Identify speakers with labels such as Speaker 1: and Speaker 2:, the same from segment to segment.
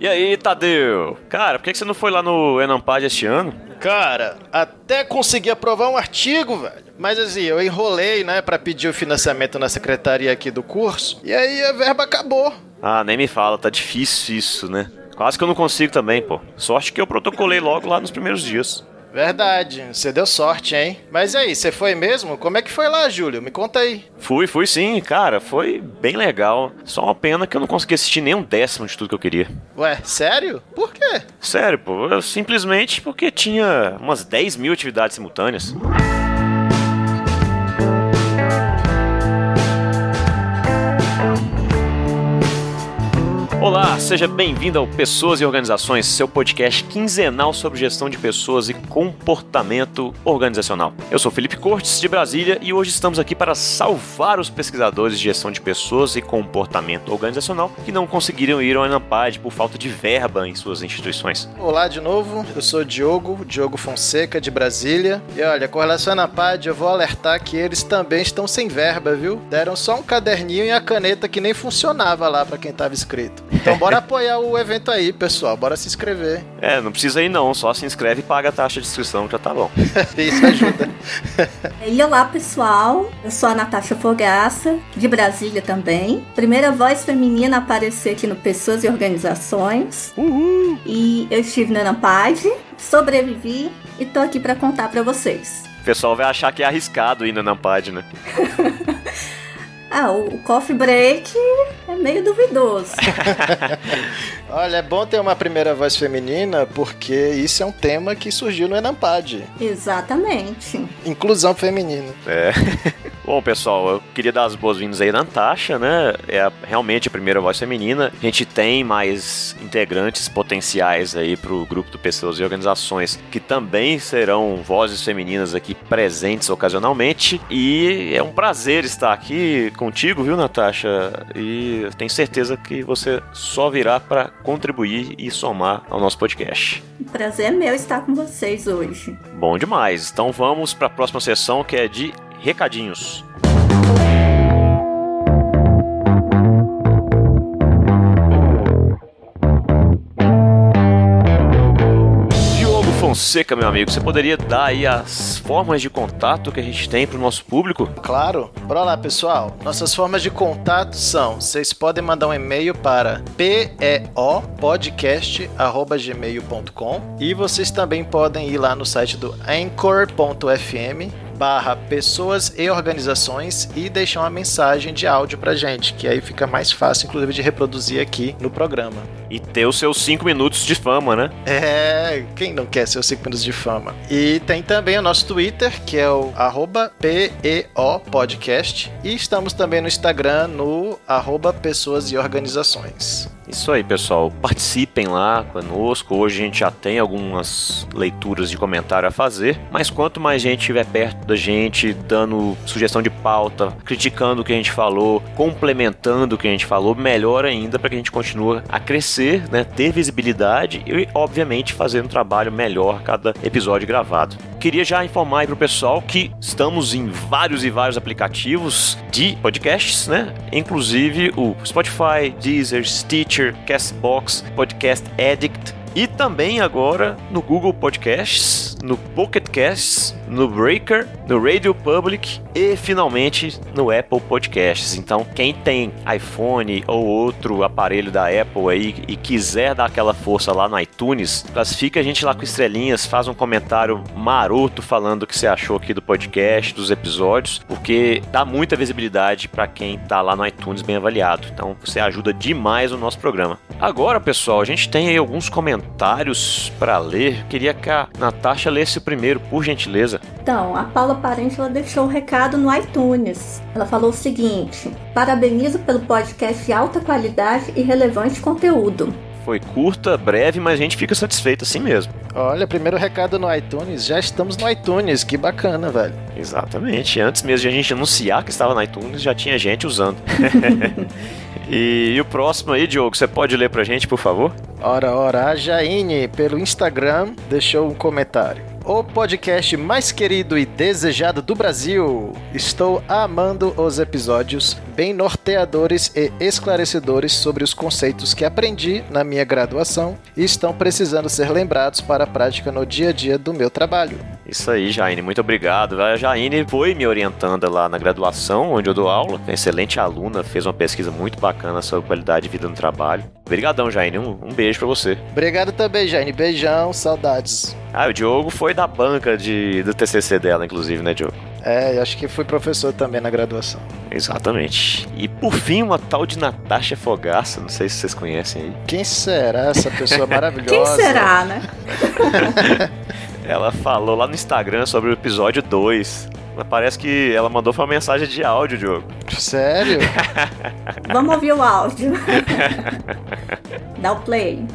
Speaker 1: E aí, Tadeu? Cara, por que você não foi lá no Enampad este ano?
Speaker 2: Cara, até consegui aprovar um artigo, velho. Mas assim, eu enrolei, né, para pedir o financiamento na secretaria aqui do curso. E aí a verba acabou.
Speaker 1: Ah, nem me fala, tá difícil isso, né? Quase que eu não consigo também, pô. Sorte que eu protocolei logo lá nos primeiros dias.
Speaker 2: Verdade, você deu sorte, hein? Mas e aí, você foi mesmo? Como é que foi lá, Júlio? Me conta aí.
Speaker 1: Fui, fui sim, cara, foi bem legal. Só uma pena que eu não consegui assistir nem um décimo de tudo que eu queria.
Speaker 2: Ué, sério? Por quê?
Speaker 1: Sério, pô, eu, simplesmente porque tinha umas 10 mil atividades simultâneas. Olá, seja bem-vindo ao Pessoas e Organizações, seu podcast quinzenal sobre gestão de pessoas e comportamento organizacional. Eu sou Felipe Cortes, de Brasília, e hoje estamos aqui para salvar os pesquisadores de gestão de pessoas e comportamento organizacional que não conseguiram ir ao Enampad por falta de verba em suas instituições.
Speaker 2: Olá de novo, eu sou Diogo, Diogo Fonseca, de Brasília. E olha, com relação ao Enampad, eu vou alertar que eles também estão sem verba, viu? Deram só um caderninho e a caneta que nem funcionava lá para quem estava inscrito. Então bora apoiar o evento aí, pessoal. Bora se inscrever.
Speaker 1: É, não precisa ir não, só se inscreve e paga a taxa de inscrição, já tá bom.
Speaker 2: Isso ajuda.
Speaker 3: e olá, pessoal. Eu sou a Natasha Fogaça, de Brasília também. Primeira voz feminina a aparecer aqui no Pessoas e Organizações.
Speaker 1: Uhul!
Speaker 3: E eu estive na Nampad, sobrevivi e tô aqui para contar para vocês.
Speaker 1: O pessoal vai achar que é arriscado ir na Nampad, né?
Speaker 3: Ah, o coffee break é meio duvidoso.
Speaker 2: Olha, é bom ter uma primeira voz feminina porque isso é um tema que surgiu no Enampad.
Speaker 3: Exatamente.
Speaker 2: Inclusão feminina.
Speaker 1: É. Bom, pessoal, eu queria dar as boas-vindas aí na Natasha, né? É a, realmente a primeira voz feminina. A gente tem mais integrantes potenciais aí pro grupo do Pessoas e Organizações que também serão vozes femininas aqui presentes ocasionalmente. E é um prazer estar aqui contigo, viu, Natasha? E tenho certeza que você só virá para contribuir e somar ao nosso podcast.
Speaker 3: Prazer é meu estar com vocês hoje.
Speaker 1: Bom demais. Então vamos para a próxima sessão que é de recadinhos. Fonseca, meu amigo, você poderia dar aí as formas de contato que a gente tem para o nosso público?
Speaker 2: Claro. Bora lá, pessoal. Nossas formas de contato são: vocês podem mandar um e-mail para peopodcast@gmail.com e vocês também podem ir lá no site do anchor.fm barra pessoas e organizações e deixar uma mensagem de áudio pra gente, que aí fica mais fácil, inclusive, de reproduzir aqui no programa.
Speaker 1: E ter os seus 5 minutos de fama, né?
Speaker 2: É, quem não quer seus 5 minutos de fama? E tem também o nosso Twitter, que é o arroba PEOpodcast. E estamos também no Instagram, no arroba Pessoas e Organizações.
Speaker 1: Isso aí, pessoal. Participem lá conosco. Hoje a gente já tem algumas leituras de comentário a fazer, mas quanto mais gente estiver perto da gente, dando sugestão de pauta, criticando o que a gente falou, complementando o que a gente falou, melhor ainda para que a gente continue a crescer, né, ter visibilidade e, obviamente, fazer um trabalho melhor cada episódio gravado. Queria já informar aí pro pessoal que estamos em vários e vários aplicativos de podcasts, né? Inclusive o Spotify, Deezer, Stitcher, Castbox, Podcast Addict e também agora no Google Podcasts, no Pocket Casts, no Breaker, no Radio Public e finalmente no Apple Podcasts. Então, quem tem iPhone ou outro aparelho da Apple aí e quiser dar aquela força lá no iTunes, classifica a gente lá com estrelinhas, faz um comentário maroto falando o que você achou aqui do podcast, dos episódios, porque dá muita visibilidade para quem tá lá no iTunes bem avaliado. Então, você ajuda demais o nosso programa. Agora, pessoal, a gente tem aí alguns comentários para ler. Queria que a Natasha lesse o primeiro, por gentileza.
Speaker 3: Então, a Paula Parente ela deixou um recado no iTunes. Ela falou o seguinte: Parabenizo pelo podcast de alta qualidade e relevante conteúdo.
Speaker 1: Foi curta, breve, mas a gente fica satisfeito assim mesmo.
Speaker 2: Olha, primeiro recado no iTunes, já estamos no iTunes, que bacana, velho.
Speaker 1: Exatamente, antes mesmo de a gente anunciar que estava no iTunes, já tinha gente usando. e, e, o próximo aí, Diogo, você pode ler pra gente, por favor?
Speaker 2: Ora, ora, a Jaine, pelo Instagram, deixou um comentário. O podcast mais querido e desejado do Brasil. Estou amando os episódios bem norteadores e esclarecedores sobre os conceitos que aprendi na minha graduação e estão precisando ser lembrados para a prática no dia a dia do meu trabalho.
Speaker 1: Isso aí, Jaine, muito obrigado. A Jaine foi me orientando lá na graduação, onde eu dou aula. Excelente aluna, fez uma pesquisa muito bacana sobre qualidade de vida no trabalho. Obrigadão, Jaine. Um, um beijo para você.
Speaker 2: Obrigado também, Jaine. Beijão, saudades.
Speaker 1: Ah, o Diogo foi da banca de, do TCC dela, inclusive, né, Diogo?
Speaker 2: É, acho que fui professor também na graduação.
Speaker 1: Exatamente. E por fim, uma tal de Natasha Fogaça, não sei se vocês conhecem aí.
Speaker 2: Quem será essa pessoa maravilhosa?
Speaker 3: Quem será, né?
Speaker 1: ela falou lá no Instagram sobre o episódio 2. Parece que ela mandou uma mensagem de áudio, Diogo.
Speaker 2: Sério?
Speaker 3: Vamos ouvir o áudio. Dá o play.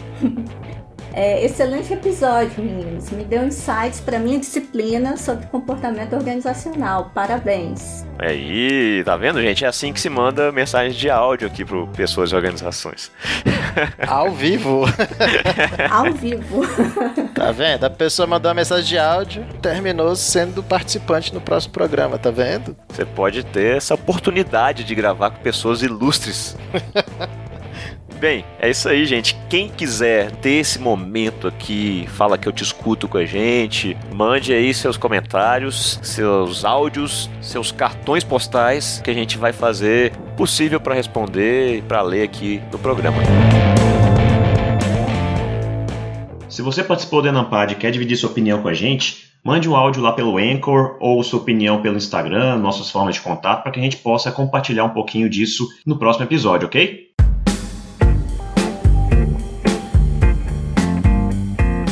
Speaker 3: É, excelente episódio, meninos. Me deu insights para minha disciplina sobre comportamento organizacional. Parabéns.
Speaker 1: Aí, tá vendo, gente? É assim que se manda mensagem de áudio aqui para pessoas e organizações.
Speaker 2: Ao vivo.
Speaker 3: Ao vivo.
Speaker 2: Tá vendo? A pessoa mandou uma mensagem de áudio, terminou sendo participante no próximo programa, tá vendo?
Speaker 1: Você pode ter essa oportunidade de gravar com pessoas ilustres. Bem, é isso aí, gente. Quem quiser ter esse momento aqui, fala que eu te escuto com a gente, mande aí seus comentários, seus áudios, seus cartões postais que a gente vai fazer possível para responder e para ler aqui no programa. Se você participou do Enampad e quer dividir sua opinião com a gente, mande um áudio lá pelo Anchor ou sua opinião pelo Instagram, nossas formas de contato, para que a gente possa compartilhar um pouquinho disso no próximo episódio, ok?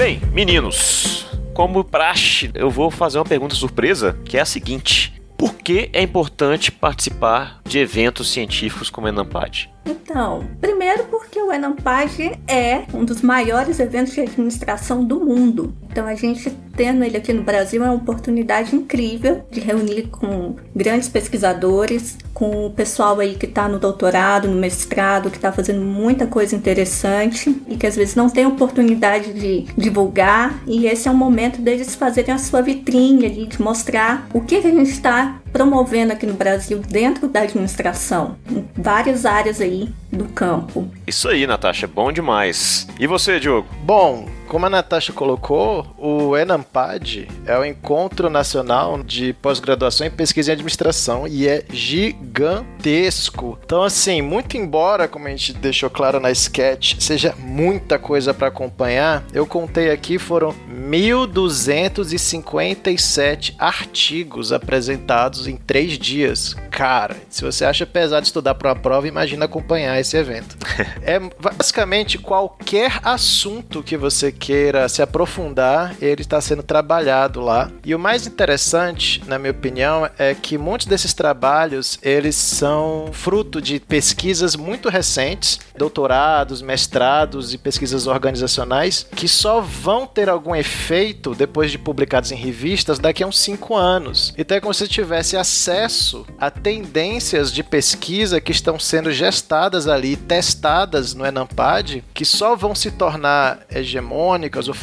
Speaker 1: Bem, meninos, como praxe, eu vou fazer uma pergunta surpresa, que é a seguinte: por que é importante participar de eventos científicos como o Enampad?
Speaker 3: Então, primeiro porque o Enampad é um dos maiores eventos de administração do mundo. Então, a gente tendo ele aqui no Brasil é uma oportunidade incrível de reunir com grandes pesquisadores, com o pessoal aí que está no doutorado, no mestrado, que está fazendo muita coisa interessante e que às vezes não tem oportunidade de divulgar. E esse é o momento deles fazerem a sua vitrine ali, de mostrar o que, que a gente está promovendo aqui no Brasil dentro da administração, em várias áreas aí do campo.
Speaker 1: Isso aí, Natasha, bom demais. E você, Diogo?
Speaker 2: Bom, como a Natasha colocou, o ENAMPAD é o Encontro Nacional de Pós-Graduação em Pesquisa em Administração e é gigantesco. Então, assim, muito embora, como a gente deixou claro na sketch, seja muita coisa para acompanhar, eu contei aqui foram 1.257 artigos apresentados em três dias. Cara, se você acha pesado estudar para uma prova, imagina acompanhar esse evento. é basicamente qualquer assunto que você queira se aprofundar, ele está sendo trabalhado lá. E o mais interessante, na minha opinião, é que muitos desses trabalhos eles são fruto de pesquisas muito recentes, doutorados, mestrados e pesquisas organizacionais que só vão ter algum efeito depois de publicados em revistas daqui a uns cinco anos. Então é como se tivesse acesso a tendências de pesquisa que estão sendo gestadas ali, testadas no Enampad, que só vão se tornar hegemônicas icônicas ou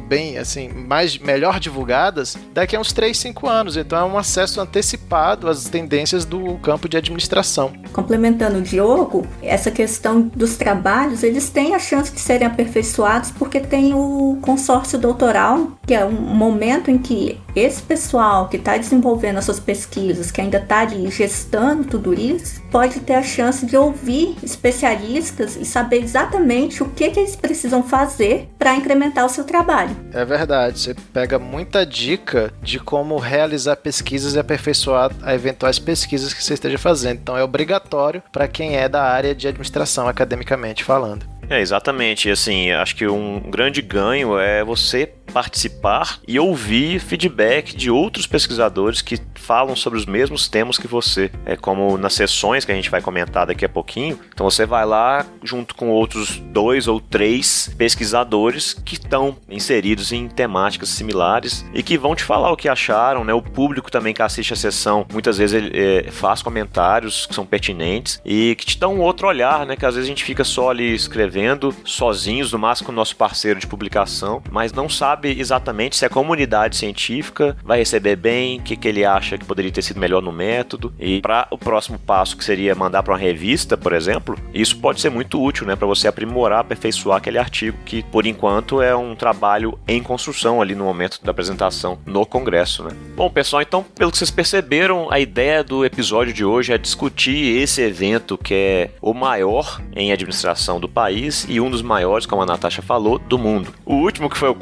Speaker 2: bem, assim, mais, melhor divulgadas, daqui a uns 3, 5 anos. Então é um acesso antecipado às tendências do campo de administração.
Speaker 3: Complementando o Diogo, essa questão dos trabalhos, eles têm a chance de serem aperfeiçoados porque tem o consórcio doutoral, que é um momento em que esse pessoal que está desenvolvendo as suas pesquisas, que ainda está ali gestando tudo isso, pode ter a chance de ouvir especialistas e saber exatamente o que, que eles precisam fazer para incrementar o seu trabalho.
Speaker 2: É verdade, você pega muita dica de como realizar pesquisas e aperfeiçoar eventuais pesquisas que você esteja fazendo. Então é obrigatório para quem é da área de administração, academicamente falando.
Speaker 1: É, exatamente. Assim, acho que um grande ganho é você participar e ouvir feedback de outros pesquisadores que falam sobre os mesmos temas que você. É como nas sessões que a gente vai comentar daqui a pouquinho. Então você vai lá junto com outros dois ou três pesquisadores que estão inseridos em temáticas similares e que vão te falar o que acharam, né? O público também que assiste a sessão muitas vezes ele, é, faz comentários que são pertinentes e que te dão um outro olhar, né? Que às vezes a gente fica só ali escrevendo sozinhos, no máximo com o nosso parceiro de publicação, mas não sabe sabe exatamente se a comunidade científica vai receber bem, o que, que ele acha que poderia ter sido melhor no método. E para o próximo passo, que seria mandar para uma revista, por exemplo, isso pode ser muito útil, né, para você aprimorar, aperfeiçoar aquele artigo que, por enquanto, é um trabalho em construção ali no momento da apresentação no Congresso, né. Bom, pessoal, então, pelo que vocês perceberam, a ideia do episódio de hoje é discutir esse evento que é o maior em administração do país e um dos maiores, como a Natasha falou, do mundo. O último, que foi o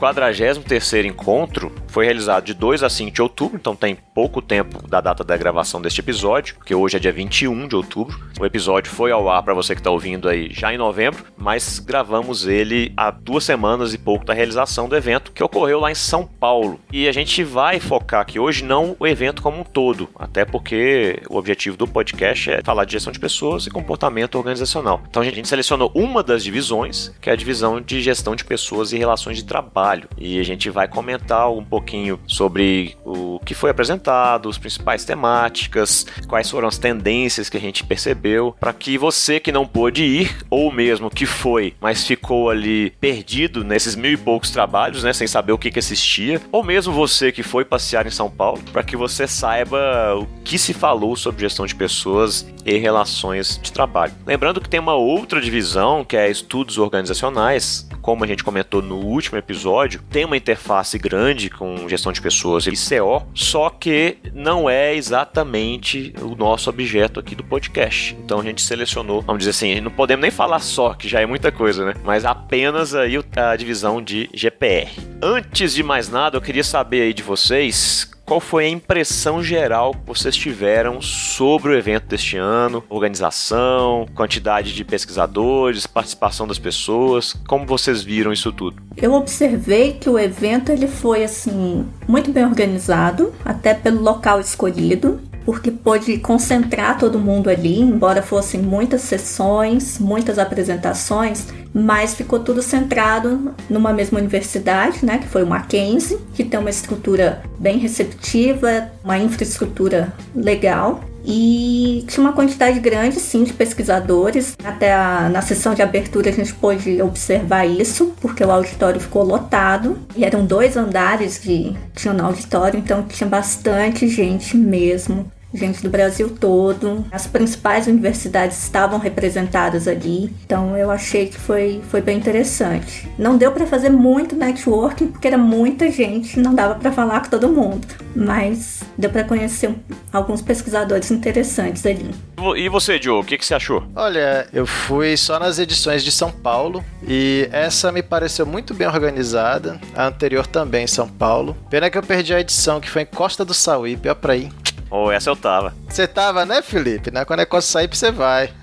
Speaker 1: 43º encontro, foi realizado de 2 a 5 de outubro, então tem pouco tempo da data da gravação deste episódio, que hoje é dia 21 de outubro. O episódio foi ao ar para você que está ouvindo aí já em novembro, mas gravamos ele há duas semanas e pouco da realização do evento, que ocorreu lá em São Paulo. E a gente vai focar aqui hoje não o evento como um todo, até porque o objetivo do podcast é falar de gestão de pessoas e comportamento organizacional. Então a gente selecionou uma das divisões, que é a divisão de gestão de pessoas e relações de trabalho. E a gente vai comentar um pouquinho sobre o que foi apresentado, as principais temáticas, quais foram as tendências que a gente percebeu, para que você que não pôde ir, ou mesmo que foi, mas ficou ali perdido nesses mil e poucos trabalhos, né, sem saber o que, que assistia, ou mesmo você que foi passear em São Paulo, para que você saiba o que se falou sobre gestão de pessoas e relações de trabalho. Lembrando que tem uma outra divisão que é estudos organizacionais, como a gente comentou no último episódio, tem uma interface grande com gestão de pessoas e CO, só que não é exatamente o nosso objeto aqui do podcast. Então a gente selecionou, vamos dizer assim, não podemos nem falar só, que já é muita coisa, né? Mas apenas aí a divisão de GPR. Antes de mais nada, eu queria saber aí de vocês qual foi a impressão geral que vocês tiveram sobre o evento deste ano? Organização, quantidade de pesquisadores, participação das pessoas, como vocês viram isso tudo?
Speaker 3: Eu observei que o evento ele foi assim muito bem organizado, até pelo local escolhido porque pôde concentrar todo mundo ali, embora fossem muitas sessões, muitas apresentações, mas ficou tudo centrado numa mesma universidade, né, que foi o Mackenzie, que tem uma estrutura bem receptiva, uma infraestrutura legal e tinha uma quantidade grande, sim, de pesquisadores. Até a, na sessão de abertura a gente pôde observar isso, porque o auditório ficou lotado. E eram dois andares de tinha no auditório, então tinha bastante gente mesmo gente do Brasil todo. As principais universidades estavam representadas ali, então eu achei que foi, foi bem interessante. Não deu para fazer muito networking porque era muita gente, não dava para falar com todo mundo, mas deu para conhecer alguns pesquisadores interessantes ali.
Speaker 1: E você, Joe, o que, que você achou?
Speaker 2: Olha, eu fui só nas edições de São Paulo e essa me pareceu muito bem organizada. A anterior também em São Paulo. Pena que eu perdi a edição que foi em Costa do Sauípe, ó pra aí.
Speaker 1: Oh, essa eu tava.
Speaker 2: Você tava, né, Felipe? Na Quando é do Sauípe, você vai.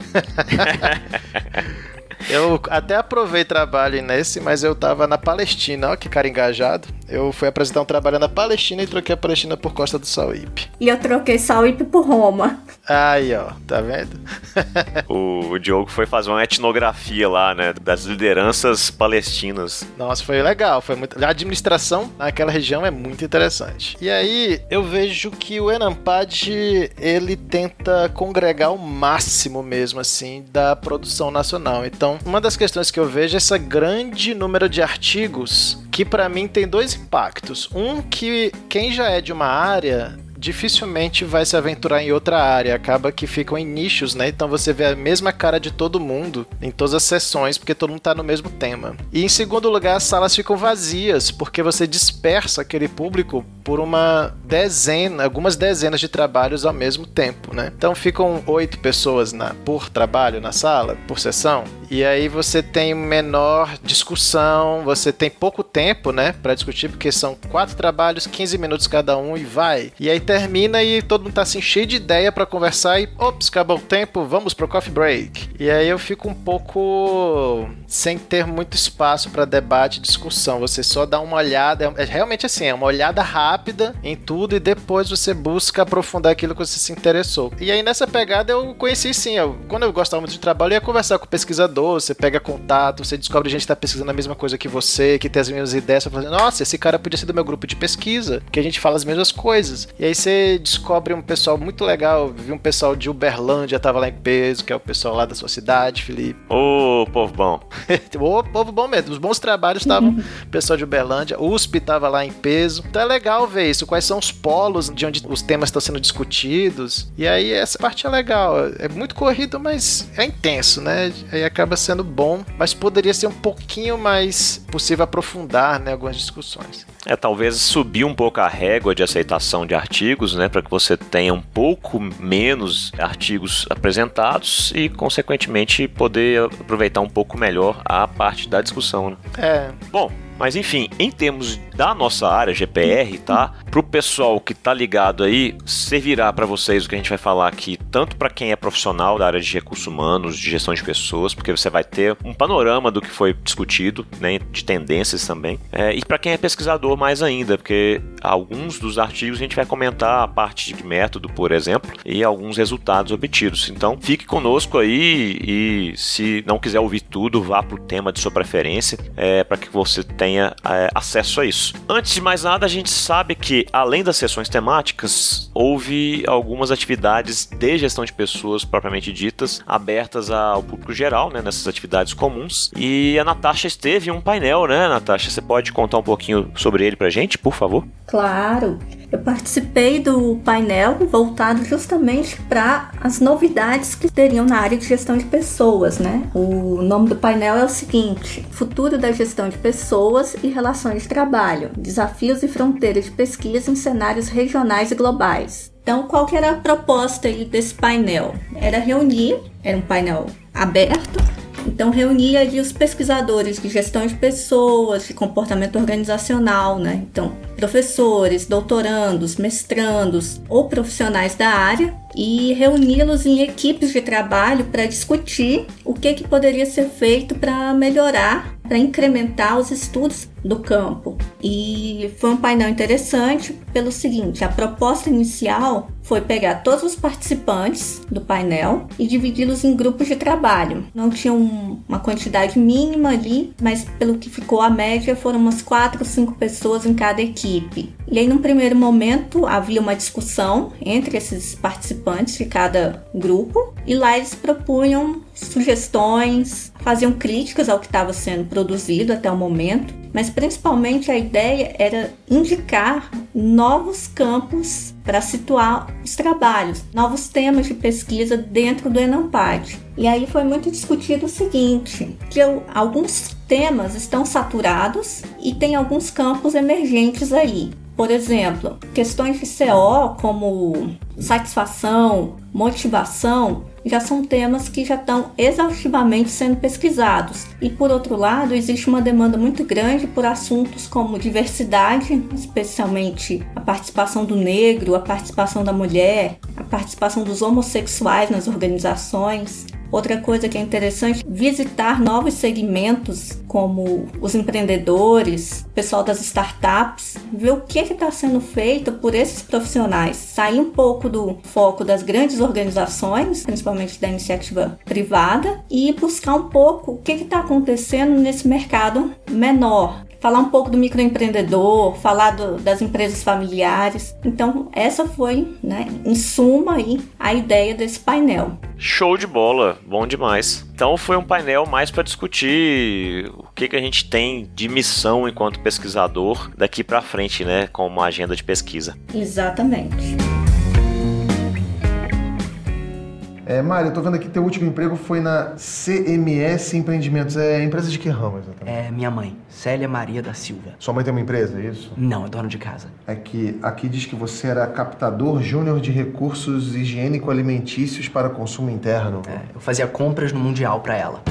Speaker 2: Eu até aprovei trabalho nesse, mas eu tava na Palestina, ó que cara engajado. Eu fui apresentar um trabalho na Palestina e troquei a Palestina por Costa do Sauípe.
Speaker 3: E eu troquei Sauípe por Roma.
Speaker 2: Aí, ó, tá vendo?
Speaker 1: o, o Diogo foi fazer uma etnografia lá, né, das lideranças palestinas.
Speaker 2: Nossa, foi legal, foi muito... A administração naquela região é muito interessante. E aí, eu vejo que o Enampad, ele tenta congregar o máximo mesmo, assim, da produção nacional. Então, uma das questões que eu vejo é essa grande número de artigos que para mim tem dois impactos. Um que quem já é de uma área dificilmente vai se aventurar em outra área. Acaba que ficam em nichos, né? Então você vê a mesma cara de todo mundo em todas as sessões, porque todo mundo tá no mesmo tema. E em segundo lugar, as salas ficam vazias, porque você dispersa aquele público por uma dezena, algumas dezenas de trabalhos ao mesmo tempo, né? Então ficam oito pessoas na, por trabalho na sala, por sessão, e aí você tem menor discussão, você tem pouco tempo, né, para discutir, porque são quatro trabalhos, 15 minutos cada um e vai. E aí termina e todo mundo tá assim cheio de ideia para conversar e, ops, acabou o tempo, vamos pro coffee break. E aí eu fico um pouco sem ter muito espaço para debate discussão. Você só dá uma olhada, é realmente assim, é uma olhada rápida em tudo e depois você busca aprofundar aquilo que você se interessou. E aí nessa pegada eu conheci sim, eu, quando eu gostava muito de trabalho, eu ia conversar com o pesquisador, você pega contato, você descobre gente que está pesquisando a mesma coisa que você, que tem as mesmas ideias, você fala, nossa, esse cara podia ser do meu grupo de pesquisa, que a gente fala as mesmas coisas. E aí você descobre um pessoal muito legal, vi um pessoal de Uberlândia, tava lá em peso, que é o pessoal lá da sua cidade, Felipe.
Speaker 1: Ô, povo bom.
Speaker 2: Ô, povo bom mesmo. Os bons trabalhos estavam, pessoal de Uberlândia, USP tava lá em peso. Então é legal ver isso, quais são os polos de onde os temas estão sendo discutidos. E aí essa parte é legal. É muito corrido, mas é intenso, né? Aí acaba sendo bom, mas poderia ser um pouquinho mais possível aprofundar, né, algumas discussões.
Speaker 1: É, talvez subir um pouco a régua de aceitação de artigos, né, para que você tenha um pouco menos artigos apresentados e, consequentemente, poder aproveitar um pouco melhor a parte da discussão. Né?
Speaker 2: É.
Speaker 1: Bom, mas enfim, em termos da nossa área GPR, tá? Pro pessoal que tá ligado aí, servirá para vocês o que a gente vai falar aqui, tanto para quem é profissional da área de recursos humanos, de gestão de pessoas, porque você vai ter um panorama do que foi discutido, né, de tendências também, é, e para quem é pesquisador mais ainda, porque alguns dos artigos a gente vai comentar a parte de método, por exemplo, e alguns resultados obtidos. Então, fique conosco aí e se não quiser ouvir tudo, vá pro tema de sua preferência, é, para que você tenha é, acesso a isso. Antes de mais nada, a gente sabe que, além das sessões temáticas, houve algumas atividades de gestão de pessoas propriamente ditas, abertas ao público geral, né, nessas atividades comuns. E a Natasha esteve em um painel, né, Natasha? Você pode contar um pouquinho sobre ele pra gente, por favor?
Speaker 3: Claro. Eu participei do painel voltado justamente para as novidades que teriam na área de gestão de pessoas, né? O nome do painel é o seguinte: Futuro da gestão de pessoas e relações de trabalho, desafios e fronteiras de pesquisa em cenários regionais e globais. Então, qual que era a proposta desse painel? Era reunir, era um painel aberto, então reunia ali os pesquisadores de gestão de pessoas, de comportamento organizacional, né? Então, professores, doutorandos, mestrandos ou profissionais da área e reuni-los em equipes de trabalho para discutir o que, que poderia ser feito para melhorar, para incrementar os estudos do campo. E foi um painel interessante pelo seguinte: a proposta inicial foi pegar todos os participantes do painel e dividi-los em grupos de trabalho. Não tinha um, uma quantidade mínima ali, mas pelo que ficou a média foram umas quatro ou cinco pessoas em cada equipe. E aí, num primeiro momento, havia uma discussão entre esses participantes de cada grupo, e lá eles propunham sugestões, faziam críticas ao que estava sendo produzido até o momento, mas principalmente a ideia era indicar novos campos para situar os trabalhos, novos temas de pesquisa dentro do Enampad. E aí foi muito discutido o seguinte, que alguns temas estão saturados e tem alguns campos emergentes aí. Por exemplo, questões de CO como satisfação, motivação, já são temas que já estão exaustivamente sendo pesquisados. E por outro lado, existe uma demanda muito grande por assuntos como diversidade, especialmente a participação do negro, a participação da mulher, a participação dos homossexuais nas organizações, Outra coisa que é interessante, visitar novos segmentos, como os empreendedores, o pessoal das startups, ver o que está sendo feito por esses profissionais. Sair um pouco do foco das grandes organizações, principalmente da iniciativa privada, e buscar um pouco o que está acontecendo nesse mercado menor, falar um pouco do microempreendedor, falar do, das empresas familiares. Então, essa foi, né, em suma, aí, a ideia desse painel.
Speaker 1: Show de bola, bom demais. Então foi um painel mais para discutir o que, que a gente tem de missão enquanto pesquisador daqui para frente, né, como agenda de pesquisa.
Speaker 3: Exatamente.
Speaker 4: É, Mário, eu tô vendo aqui que teu último emprego foi na CMS Empreendimentos. É empresa de que ramo exatamente?
Speaker 5: É minha mãe, Célia Maria da Silva.
Speaker 4: Sua mãe tem uma empresa, é isso?
Speaker 5: Não, é dona de casa.
Speaker 4: É que aqui diz que você era captador júnior de recursos higiênico-alimentícios para consumo interno.
Speaker 5: É, eu fazia compras no Mundial para ela.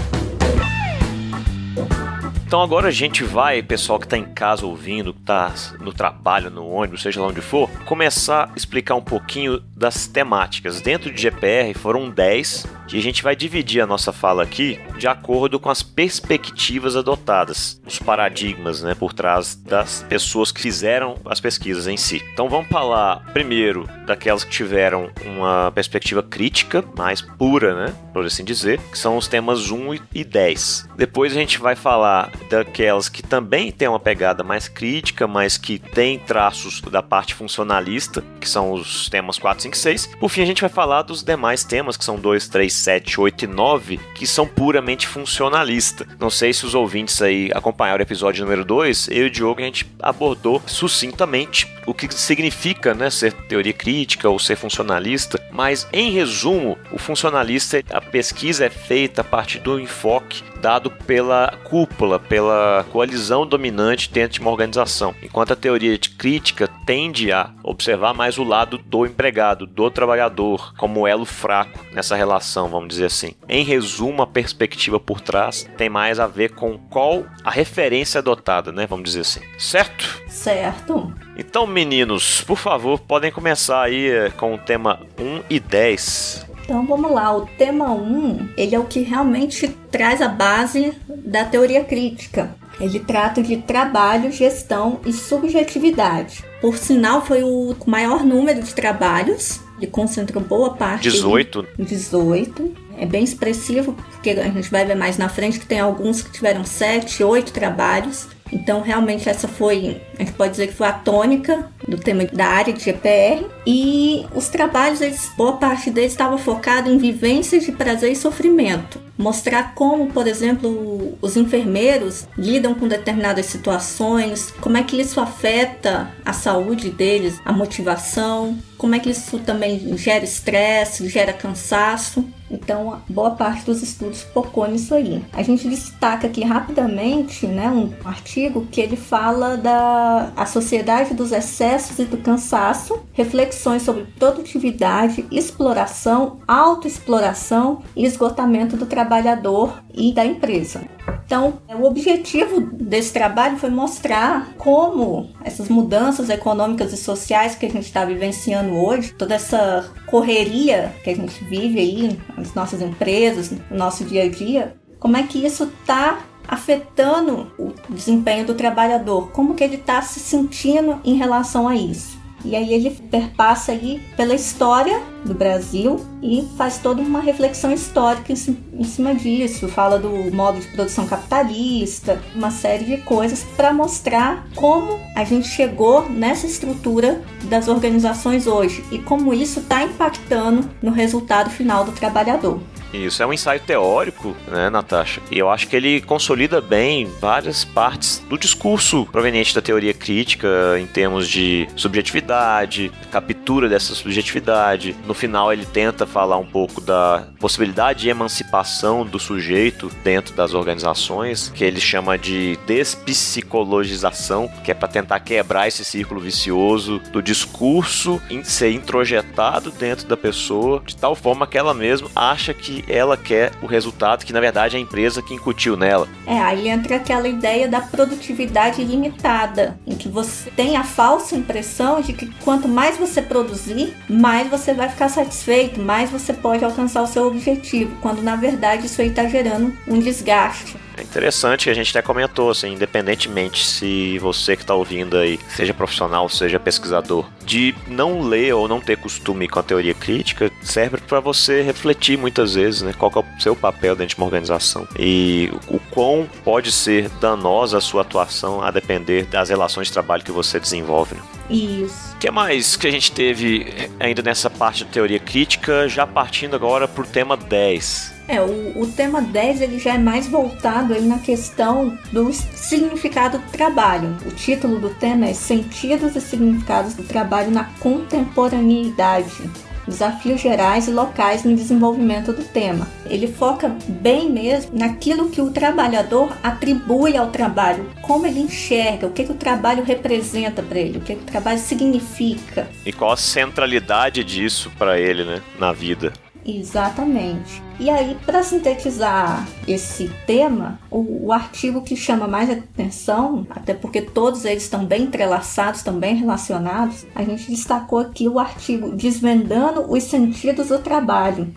Speaker 1: Então agora a gente vai, pessoal que está em casa ouvindo, que está no trabalho, no ônibus, seja lá onde for, começar a explicar um pouquinho das temáticas. Dentro de GPR foram 10 E a gente vai dividir a nossa fala aqui de acordo com as perspectivas adotadas, os paradigmas né, por trás das pessoas que fizeram as pesquisas em si. Então vamos falar primeiro daquelas que tiveram uma perspectiva crítica, mais pura, né, por assim dizer, que são os temas 1 e 10. Depois a gente vai falar daquelas que também têm uma pegada mais crítica, mas que tem traços da parte funcionalista, que são os temas 4, 5 e 6. Por fim, a gente vai falar dos demais temas, que são 2, 3, 7, 8 e 9, que são puramente funcionalista. Não sei se os ouvintes aí acompanharam o episódio número 2, eu e o Diogo a gente abordou sucintamente o que significa né, ser teoria crítica ou ser funcionalista, mas em resumo, o funcionalista, a pesquisa é feita a partir do enfoque dado pela cúpula, pela coalizão dominante dentro de uma organização, enquanto a teoria de crítica tende a observar mais o lado do empregado, do trabalhador, como elo fraco nessa relação, vamos dizer assim. Em resumo, a perspectiva por trás tem mais a ver com qual a referência adotada, né? Vamos dizer assim. Certo?
Speaker 3: Certo.
Speaker 1: Então, meninos, por favor, podem começar aí eh, com o tema 1 e 10.
Speaker 3: Então vamos lá, o tema 1, ele é o que realmente traz a base da teoria crítica. Ele trata de trabalho, gestão e subjetividade. Por sinal, foi o maior número de trabalhos, ele concentrou boa parte.
Speaker 1: 18.
Speaker 3: 18. É bem expressivo, porque a gente vai ver mais na frente que tem alguns que tiveram 7, 8 trabalhos. Então, realmente, essa foi, a gente pode dizer que foi a tônica do tema da área de GPR. E os trabalhos, eles, boa parte deles estava focado em vivências de prazer e sofrimento. Mostrar como, por exemplo, os enfermeiros lidam com determinadas situações, como é que isso afeta a saúde deles, a motivação, como é que isso também gera estresse, gera cansaço. Então, boa parte dos estudos focou nisso aí. A gente destaca aqui rapidamente né, um artigo que ele fala da a sociedade dos excessos e do cansaço, reflexões sobre produtividade, exploração, autoexploração e esgotamento do trabalhador e da empresa. Então, o objetivo desse trabalho foi mostrar como essas mudanças econômicas e sociais que a gente está vivenciando hoje, toda essa correria que a gente vive aí nas nossas empresas, no nosso dia a dia, como é que isso está afetando o desempenho do trabalhador, como que ele está se sentindo em relação a isso. E aí ele perpassa aí pela história do Brasil e faz toda uma reflexão histórica em cima disso. Fala do modo de produção capitalista, uma série de coisas para mostrar como a gente chegou nessa estrutura das organizações hoje e como isso está impactando no resultado final do trabalhador.
Speaker 1: Isso é um ensaio teórico, né, Natasha? E eu acho que ele consolida bem várias partes do discurso proveniente da teoria crítica em termos de subjetividade, captura dessa subjetividade. No final, ele tenta falar um pouco da possibilidade de emancipação do sujeito dentro das organizações, que ele chama de despsicologização, que é para tentar quebrar esse círculo vicioso do discurso ser introjetado dentro da pessoa, de tal forma que ela mesma acha que ela quer o resultado que na verdade é a empresa que incutiu nela.
Speaker 3: É, aí entra aquela ideia da produtividade limitada, em que você tem a falsa impressão de que quanto mais você produzir, mais você vai ficar satisfeito, mais você pode alcançar o seu objetivo, quando na verdade isso aí está gerando um desgaste.
Speaker 1: É interessante que a gente até comentou, assim, independentemente se você que está ouvindo aí, seja profissional, seja pesquisador, de não ler ou não ter costume com a teoria crítica, serve para você refletir muitas vezes, né, qual é o seu papel dentro de uma organização e o quão pode ser danosa a sua atuação a depender das relações de trabalho que você desenvolve. Né?
Speaker 3: Isso.
Speaker 1: O que mais que a gente teve ainda nessa parte de teoria crítica, já partindo agora para o tema 10?
Speaker 3: É, o, o tema 10 ele já é mais voltado aí na questão do significado do trabalho. O título do tema é Sentidos e Significados do Trabalho na Contemporaneidade. Desafios gerais e locais no desenvolvimento do tema. Ele foca bem mesmo naquilo que o trabalhador atribui ao trabalho, como ele enxerga, o que, que o trabalho representa para ele, o que, que o trabalho significa.
Speaker 1: E qual a centralidade disso para ele né, na vida.
Speaker 3: Exatamente. E aí, para sintetizar esse tema, o, o, artigo que chama mais atenção, até porque todos eles estão bem entrelaçados, estão bem relacionados, a gente destacou aqui o artigo Desvendando os Sentidos do Trabalho.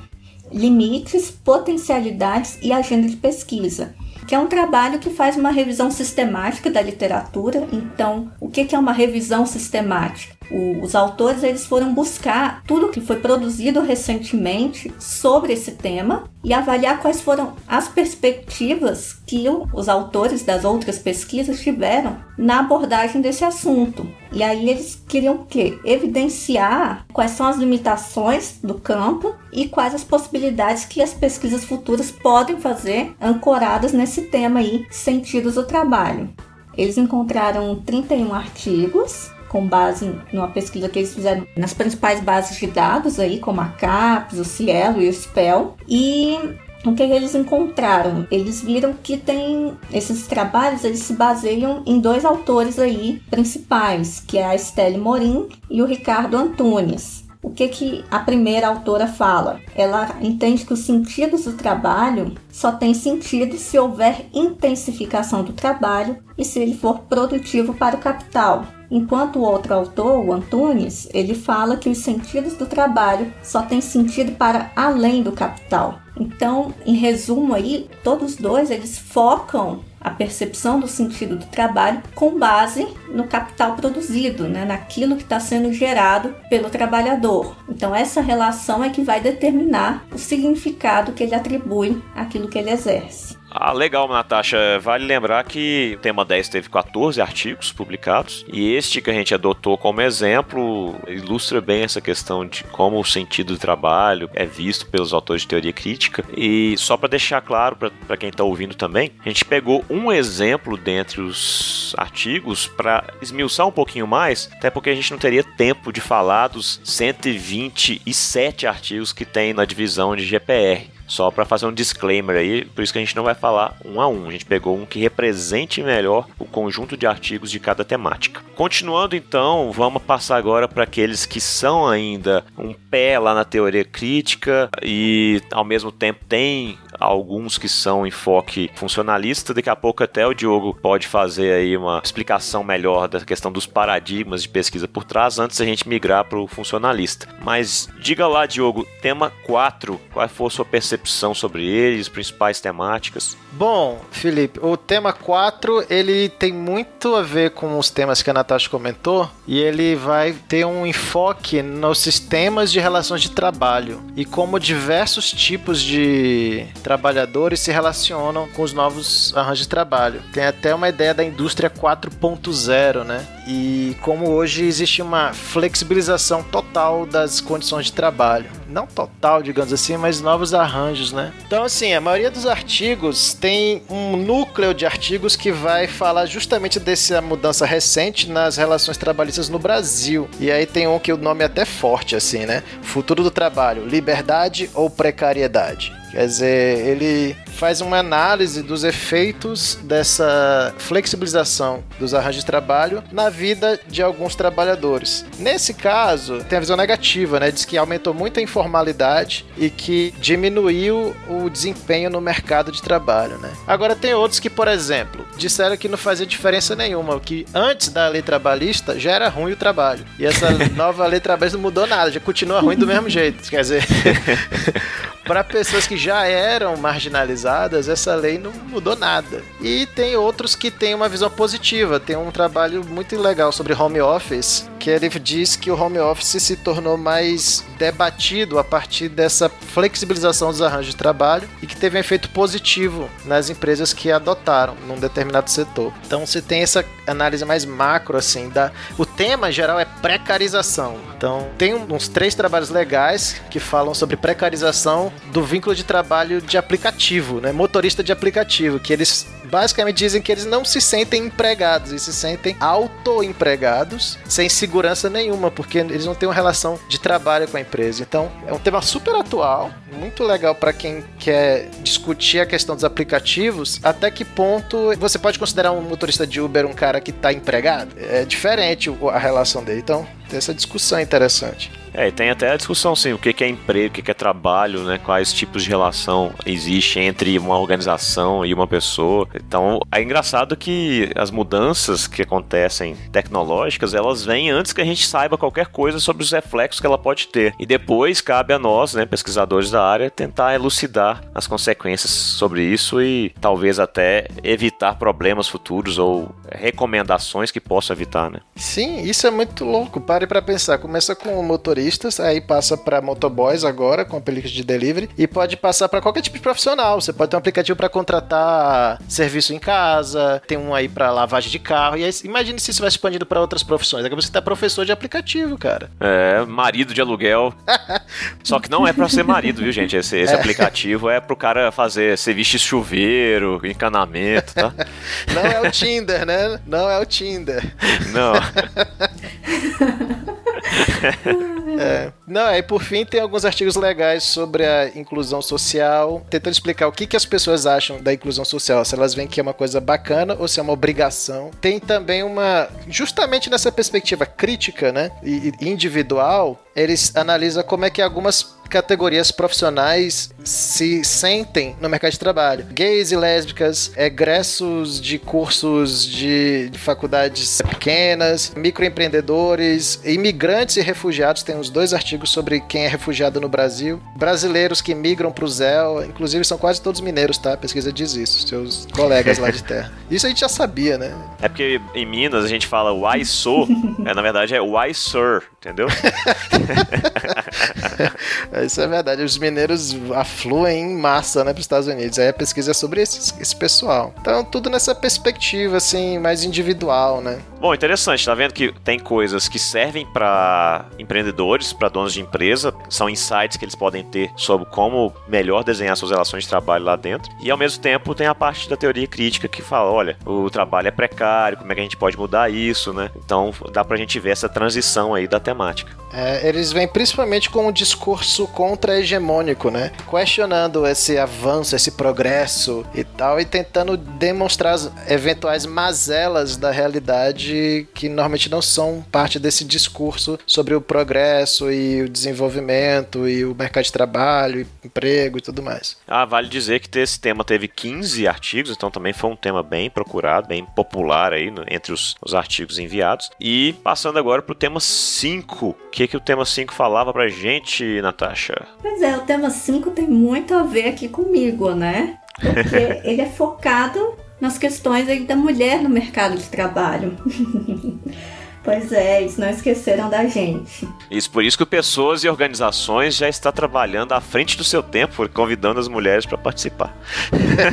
Speaker 3: limites, potencialidades e agenda de pesquisa que é um trabalho que faz uma revisão sistemática da literatura. Então, o que é uma revisão sistemática? os autores eles foram buscar tudo que foi produzido recentemente sobre esse tema e avaliar quais foram as perspectivas que os autores das outras pesquisas tiveram na abordagem desse assunto. E aí eles queriam o quê? Evidenciar quais são as limitações do campo e quais as possibilidades que as pesquisas futuras podem fazer ancoradas nesse tema aí, sentidos do trabalho. Eles encontraram 31 artigos com base numa pesquisa que eles fizeram nas principais bases de dados aí, como a CAPES, o Cielo e o SPEL. E o que eles encontraram? Eles viram que tem esses trabalhos, eles se baseiam em dois autores aí principais, que é a Estelle Morin e o Ricardo Antunes. O que, que a primeira autora fala? Ela entende que os sentidos do trabalho só tem sentido se houver intensificação do trabalho e se ele for produtivo para o capital. Enquanto o outro autor, o Antunes, ele fala que os sentidos do trabalho só têm sentido para além do capital. Então, em resumo aí, todos dois eles focam a percepção do sentido do trabalho com base no capital produzido, né, naquilo que está sendo gerado pelo trabalhador. Então, essa relação é que vai determinar o significado que ele atribui àquilo que ele exerce.
Speaker 1: Ah, legal, Natasha. Vale lembrar que o tema 10 teve 14 artigos publicados e este que a gente adotou como exemplo ilustra bem essa questão de como o sentido do trabalho é visto pelos autores de teoria crítica. E só para deixar claro para quem está ouvindo também, a gente pegou um exemplo dentre os artigos para esmiuçar um pouquinho mais, até porque a gente não teria tempo de falar dos 127 artigos que tem na divisão de GPR. Só para fazer um disclaimer aí, por isso que a gente não vai falar um a um. A gente pegou um que represente melhor o conjunto de artigos de cada temática. Continuando então, vamos passar agora para aqueles que são ainda um pé lá na teoria crítica e ao mesmo tempo tem alguns que são enfoque funcionalista. Daqui a pouco até o Diogo pode fazer aí uma explicação melhor da questão dos paradigmas de pesquisa por trás antes da gente migrar para o funcionalista. Mas diga lá, Diogo, tema 4, qual foi a sua percepção sobre eles, principais temáticas?
Speaker 2: Bom, Felipe, o tema 4 ele tem muito a ver com os temas que a Natasha comentou e ele vai ter um enfoque nos sistemas de relações de trabalho e como diversos tipos de trabalhadores se relacionam com os novos arranjos de trabalho. Tem até uma ideia da indústria 4.0, né? E como hoje existe uma flexibilização total das condições de trabalho. Não total, digamos assim, mas novos arranjos, né? Então, assim, a maioria dos artigos tem um núcleo de artigos que vai falar justamente dessa mudança recente nas relações trabalhistas no Brasil. E aí tem um que o nome é até forte, assim, né? Futuro do trabalho, liberdade ou precariedade. Quer dizer, ele faz uma análise dos efeitos dessa flexibilização dos arranjos de trabalho na vida de alguns trabalhadores. Nesse caso, tem a visão negativa, né? Diz que aumentou muito a informalidade e que diminuiu o desempenho no mercado de trabalho, né? Agora tem outros que, por exemplo, disseram que não fazia diferença nenhuma, que antes da lei trabalhista já era ruim o trabalho. E essa nova lei trabalhista não mudou nada, já continua ruim do mesmo jeito. Quer dizer, para pessoas que já eram marginalizadas, essa lei não mudou nada. E tem outros que têm uma visão positiva. Tem um trabalho muito legal sobre home office, que ele diz que o home office se tornou mais debatido a partir dessa flexibilização dos arranjos de trabalho e que teve um efeito positivo nas empresas que adotaram num determinado setor. Então você tem essa análise mais macro assim da o tema em geral é precarização. Então tem uns três trabalhos legais que falam sobre precarização do vínculo de trabalho de aplicativo, né? Motorista de aplicativo, que eles basicamente dizem que eles não se sentem empregados, eles se sentem autoempregados, sem segurança nenhuma, porque eles não têm uma relação de trabalho com a empresa. Então, é um tema super atual, muito legal para quem quer discutir a questão dos aplicativos, até que ponto você pode considerar um motorista de Uber um cara que está empregado? É diferente a relação dele. Então, tem essa discussão interessante.
Speaker 1: É, e tem até a discussão, sim, o que é emprego, o que é trabalho, né? Quais tipos de relação existe entre uma organização e uma pessoa. Então, é engraçado que as mudanças que acontecem tecnológicas, elas vêm antes que a gente saiba qualquer coisa sobre os reflexos que ela pode ter. E depois cabe a nós, né, pesquisadores da área, tentar elucidar as consequências sobre isso e talvez até evitar problemas futuros ou recomendações que possam evitar, né?
Speaker 2: Sim, isso é muito louco. Pare para pensar. Começa com motoristas, aí passa para motoboys agora, com aplicativo de delivery, e pode passar para qualquer tipo de profissional. Você pode ter um aplicativo para contratar serviço em casa, tem um aí para lavagem de carro. E aí, imagine se isso vai expandindo para outras profissões. Daqui você tá professor de aplicativo, cara.
Speaker 1: É, marido de aluguel. Só que não é para ser marido, viu, gente? Esse, esse é. aplicativo é pro cara fazer serviço de chuveiro, encanamento, tá?
Speaker 2: Não é o Tinder, né? Não é o Tinder.
Speaker 1: Não.
Speaker 2: é. Não, aí por fim tem alguns artigos legais sobre a inclusão social, tentando explicar o que, que as pessoas acham da inclusão social, se elas veem que é uma coisa bacana ou se é uma obrigação. Tem também uma, justamente nessa perspectiva crítica, né, e individual, eles analisam como é que algumas categorias profissionais se sentem no mercado de trabalho. Gays e lésbicas, egressos de cursos de, de faculdades pequenas, microempreendedores, imigrantes e refugiados. Tem uns dois artigos sobre quem é refugiado no Brasil. Brasileiros que migram para o ZEL, inclusive são quase todos mineiros, tá? A pesquisa diz isso, seus colegas lá de terra. Isso a gente já sabia, né?
Speaker 1: É porque em Minas a gente fala why so, é, na verdade é why sir, entendeu?
Speaker 2: Isso é verdade. Os mineiros afluem em massa, né, para os Estados Unidos. Aí a pesquisa é sobre esse, esse pessoal. Então, tudo nessa perspectiva, assim, mais individual, né?
Speaker 1: Bom, interessante. Tá vendo que tem coisas que servem para empreendedores, para donos de empresa, são insights que eles podem ter sobre como melhor desenhar suas relações de trabalho lá dentro. E ao mesmo tempo tem a parte da teoria crítica que fala, olha, o trabalho é precário, como é que a gente pode mudar isso, né? Então, dá pra gente ver essa transição aí da temática.
Speaker 2: É, eles vêm principalmente com um discurso contra-hegemônico, né? Questionando esse avanço, esse progresso e tal, e tentando demonstrar as eventuais mazelas da realidade que normalmente não são parte desse discurso sobre o progresso e o desenvolvimento e o mercado de trabalho, emprego e tudo mais.
Speaker 1: Ah, vale dizer que esse tema teve 15 artigos, então também foi um tema bem procurado, bem popular aí entre os, os artigos enviados. E passando agora para o tema 5, que que, que o tema 5 falava pra gente, Natasha?
Speaker 3: Pois é, o tema 5 tem muito a ver aqui comigo, né? Porque ele é focado nas questões aí da mulher no mercado de trabalho. Pois é, eles não esqueceram da gente.
Speaker 1: Isso, por isso que pessoas e organizações já estão trabalhando à frente do seu tempo, convidando as mulheres para participar.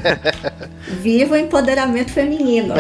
Speaker 3: Viva o empoderamento feminino!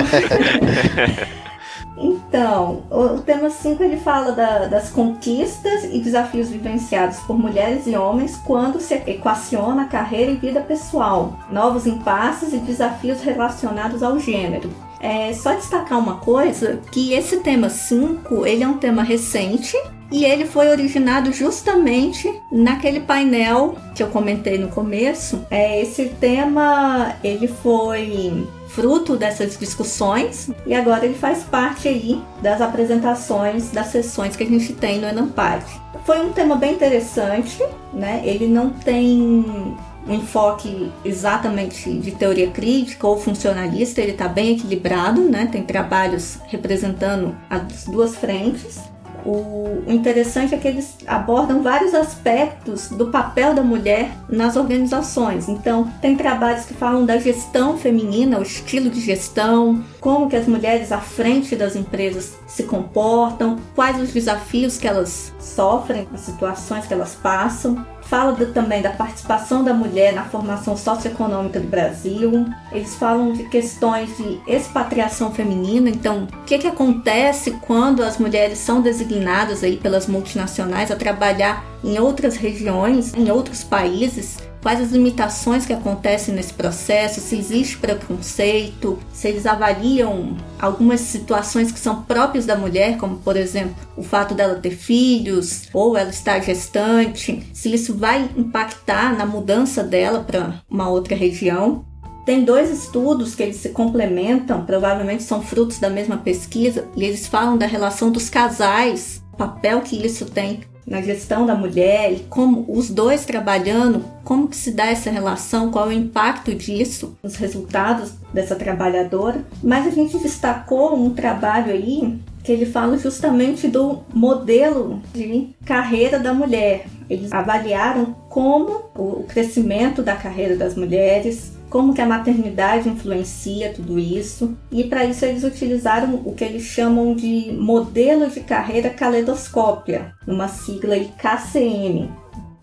Speaker 3: Então, o tema 5 ele fala da, das conquistas e desafios vivenciados por mulheres e homens quando se equaciona carreira e vida pessoal, novos impasses e desafios relacionados ao gênero. É só destacar uma coisa, que esse tema 5, ele é um tema recente e ele foi originado justamente naquele painel que eu comentei no começo. É, esse tema, ele foi fruto dessas discussões e agora ele faz parte aí das apresentações das sessões que a gente tem no Enampad. Foi um tema bem interessante, né? Ele não tem um enfoque exatamente de teoria crítica ou funcionalista, ele está bem equilibrado, né? Tem trabalhos representando as duas frentes. O, interessante é que eles abordam vários aspectos do papel da mulher nas organizações. Então, tem trabalhos que falam da gestão feminina, o estilo de gestão, como que as mulheres à frente das empresas se comportam, quais os desafios que elas sofrem, as situações que elas passam. Fala do, também da participação da mulher na formação socioeconômica do Brasil. Eles falam de questões de expatriação feminina. Então, o que, que acontece quando as mulheres são designadas aí pelas multinacionais a trabalhar em outras regiões, em outros países? Quais as limitações que acontecem nesse processo, se existe preconceito, se eles avaliam algumas situações que são próprias da mulher, como por exemplo o fato dela ter filhos ou ela estar gestante, se isso vai impactar na mudança dela para uma outra região. Tem dois estudos que eles se complementam, provavelmente são frutos da mesma pesquisa, e eles falam da relação dos casais, o papel que isso tem na gestão da mulher e como os dois trabalhando, como que se dá essa relação, qual é o impacto disso, os resultados dessa trabalhadora. Mas a gente destacou um trabalho aí que ele fala justamente do modelo de carreira da mulher. Eles avaliaram como o crescimento da carreira das mulheres, como que a maternidade influencia tudo isso. E para isso eles utilizaram o que eles chamam de modelo de carreira caleidoscópia, uma sigla KCM.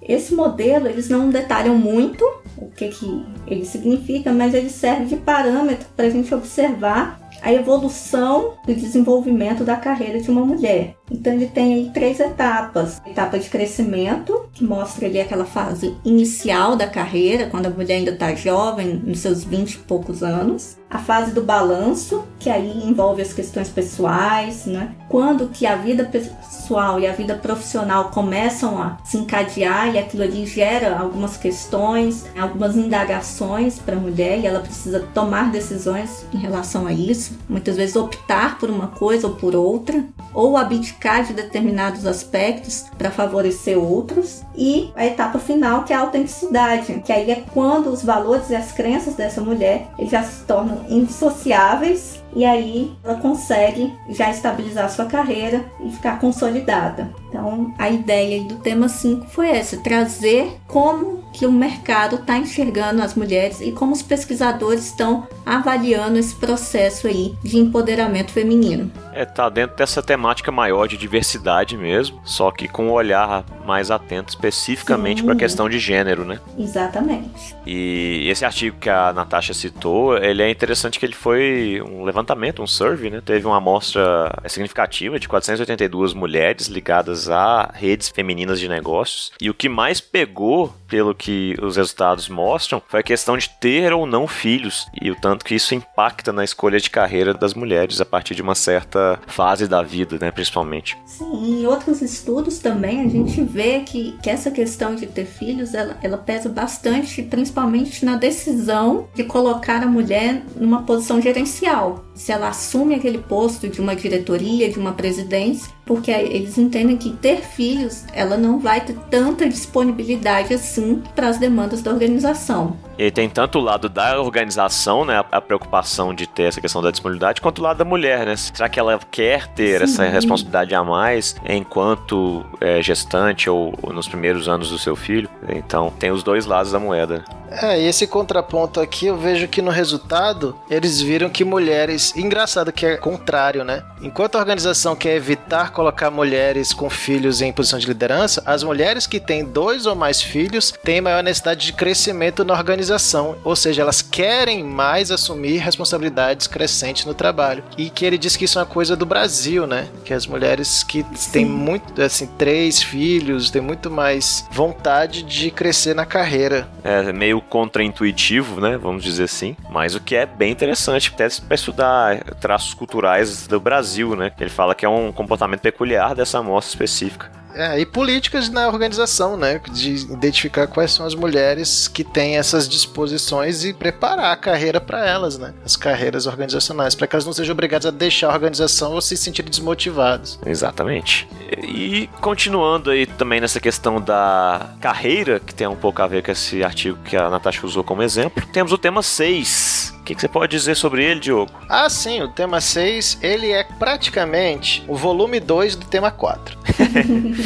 Speaker 3: Esse modelo eles não detalham muito o que, que ele significa, mas ele serve de parâmetro para a gente observar a evolução do desenvolvimento da carreira de uma mulher. Então ele tem aí três etapas: etapa de crescimento, que mostra ali aquela fase inicial da carreira, quando a mulher ainda está jovem, nos seus 20 e poucos anos. A fase do balanço, que aí envolve as questões pessoais, né? Quando que a vida pessoal e a vida profissional começam a se encadear e aquilo ali gera algumas questões, algumas indagações para a mulher e ela precisa tomar decisões em relação a isso. Muitas vezes optar por uma coisa ou por outra, ou abdicar de determinados aspectos para favorecer outros. E a etapa final, que é a autenticidade, que aí é quando os valores e as crenças dessa mulher já se tornam indissociáveis e aí ela consegue já estabilizar sua carreira e ficar consolidada. Então, a ideia do tema 5 foi essa: trazer como que o mercado está enxergando as mulheres e como os pesquisadores estão avaliando esse processo aí de empoderamento feminino.
Speaker 1: É, tá dentro dessa temática maior de diversidade mesmo, só que com um olhar mais atento especificamente para a questão de gênero, né?
Speaker 3: Exatamente.
Speaker 1: E esse artigo que a Natasha citou, ele é interessante que ele foi um levantamento, um survey, né? Teve uma amostra significativa de 482 mulheres ligadas a redes femininas de negócios. E o que mais pegou, pelo que os resultados mostram, foi a questão de ter ou não filhos e o tanto que isso impacta na escolha de carreira das mulheres a partir de uma certa fase da vida, né? Principalmente.
Speaker 3: Sim, em outros estudos também a gente vê que, que essa questão de ter filhos, ela, ela pesa bastante, principalmente na decisão de colocar a mulher numa posição gerencial. Se ela assume aquele posto de uma diretoria, de uma presidência, porque eles entendem que ter filhos, ela não vai ter tanta disponibilidade assim para as demandas da organização.
Speaker 1: E tem tanto o lado da organização, né, a preocupação de ter essa questão da disponibilidade, quanto o lado da mulher, né? Será que ela quer ter Sim. essa responsabilidade a mais enquanto é, gestante ou, ou nos primeiros anos do seu filho? Então, tem os dois lados da moeda.
Speaker 2: É, e esse contraponto aqui eu vejo que no resultado eles viram que mulheres. Engraçado que é contrário, né? Enquanto a organização quer evitar colocar mulheres com filhos em posição de liderança, as mulheres que têm dois ou mais filhos têm maior necessidade de crescimento na organização. Ou seja, elas querem mais assumir responsabilidades crescentes no trabalho. E que ele diz que isso é uma coisa do Brasil, né? Que as mulheres que Sim. têm muito, assim, três filhos, têm muito mais vontade de crescer na carreira.
Speaker 1: É meio contraintuitivo, né? Vamos dizer assim. Mas o que é bem interessante, até para estudar traços culturais do Brasil, né? Ele fala que é um comportamento peculiar dessa amostra específica.
Speaker 2: É, e políticas na organização, né? De identificar quais são as mulheres que têm essas disposições e preparar a carreira para elas, né? As carreiras organizacionais, para que elas não sejam obrigadas a deixar a organização ou se sentirem desmotivadas.
Speaker 1: Exatamente. E continuando aí também nessa questão da carreira, que tem um pouco a ver com esse artigo que a Natasha usou como exemplo, temos o tema 6, o que, que, você pode dizer sobre ele, Diogo?
Speaker 2: Ah, sim, o tema 6, ele é praticamente o volume 2 do tema 4.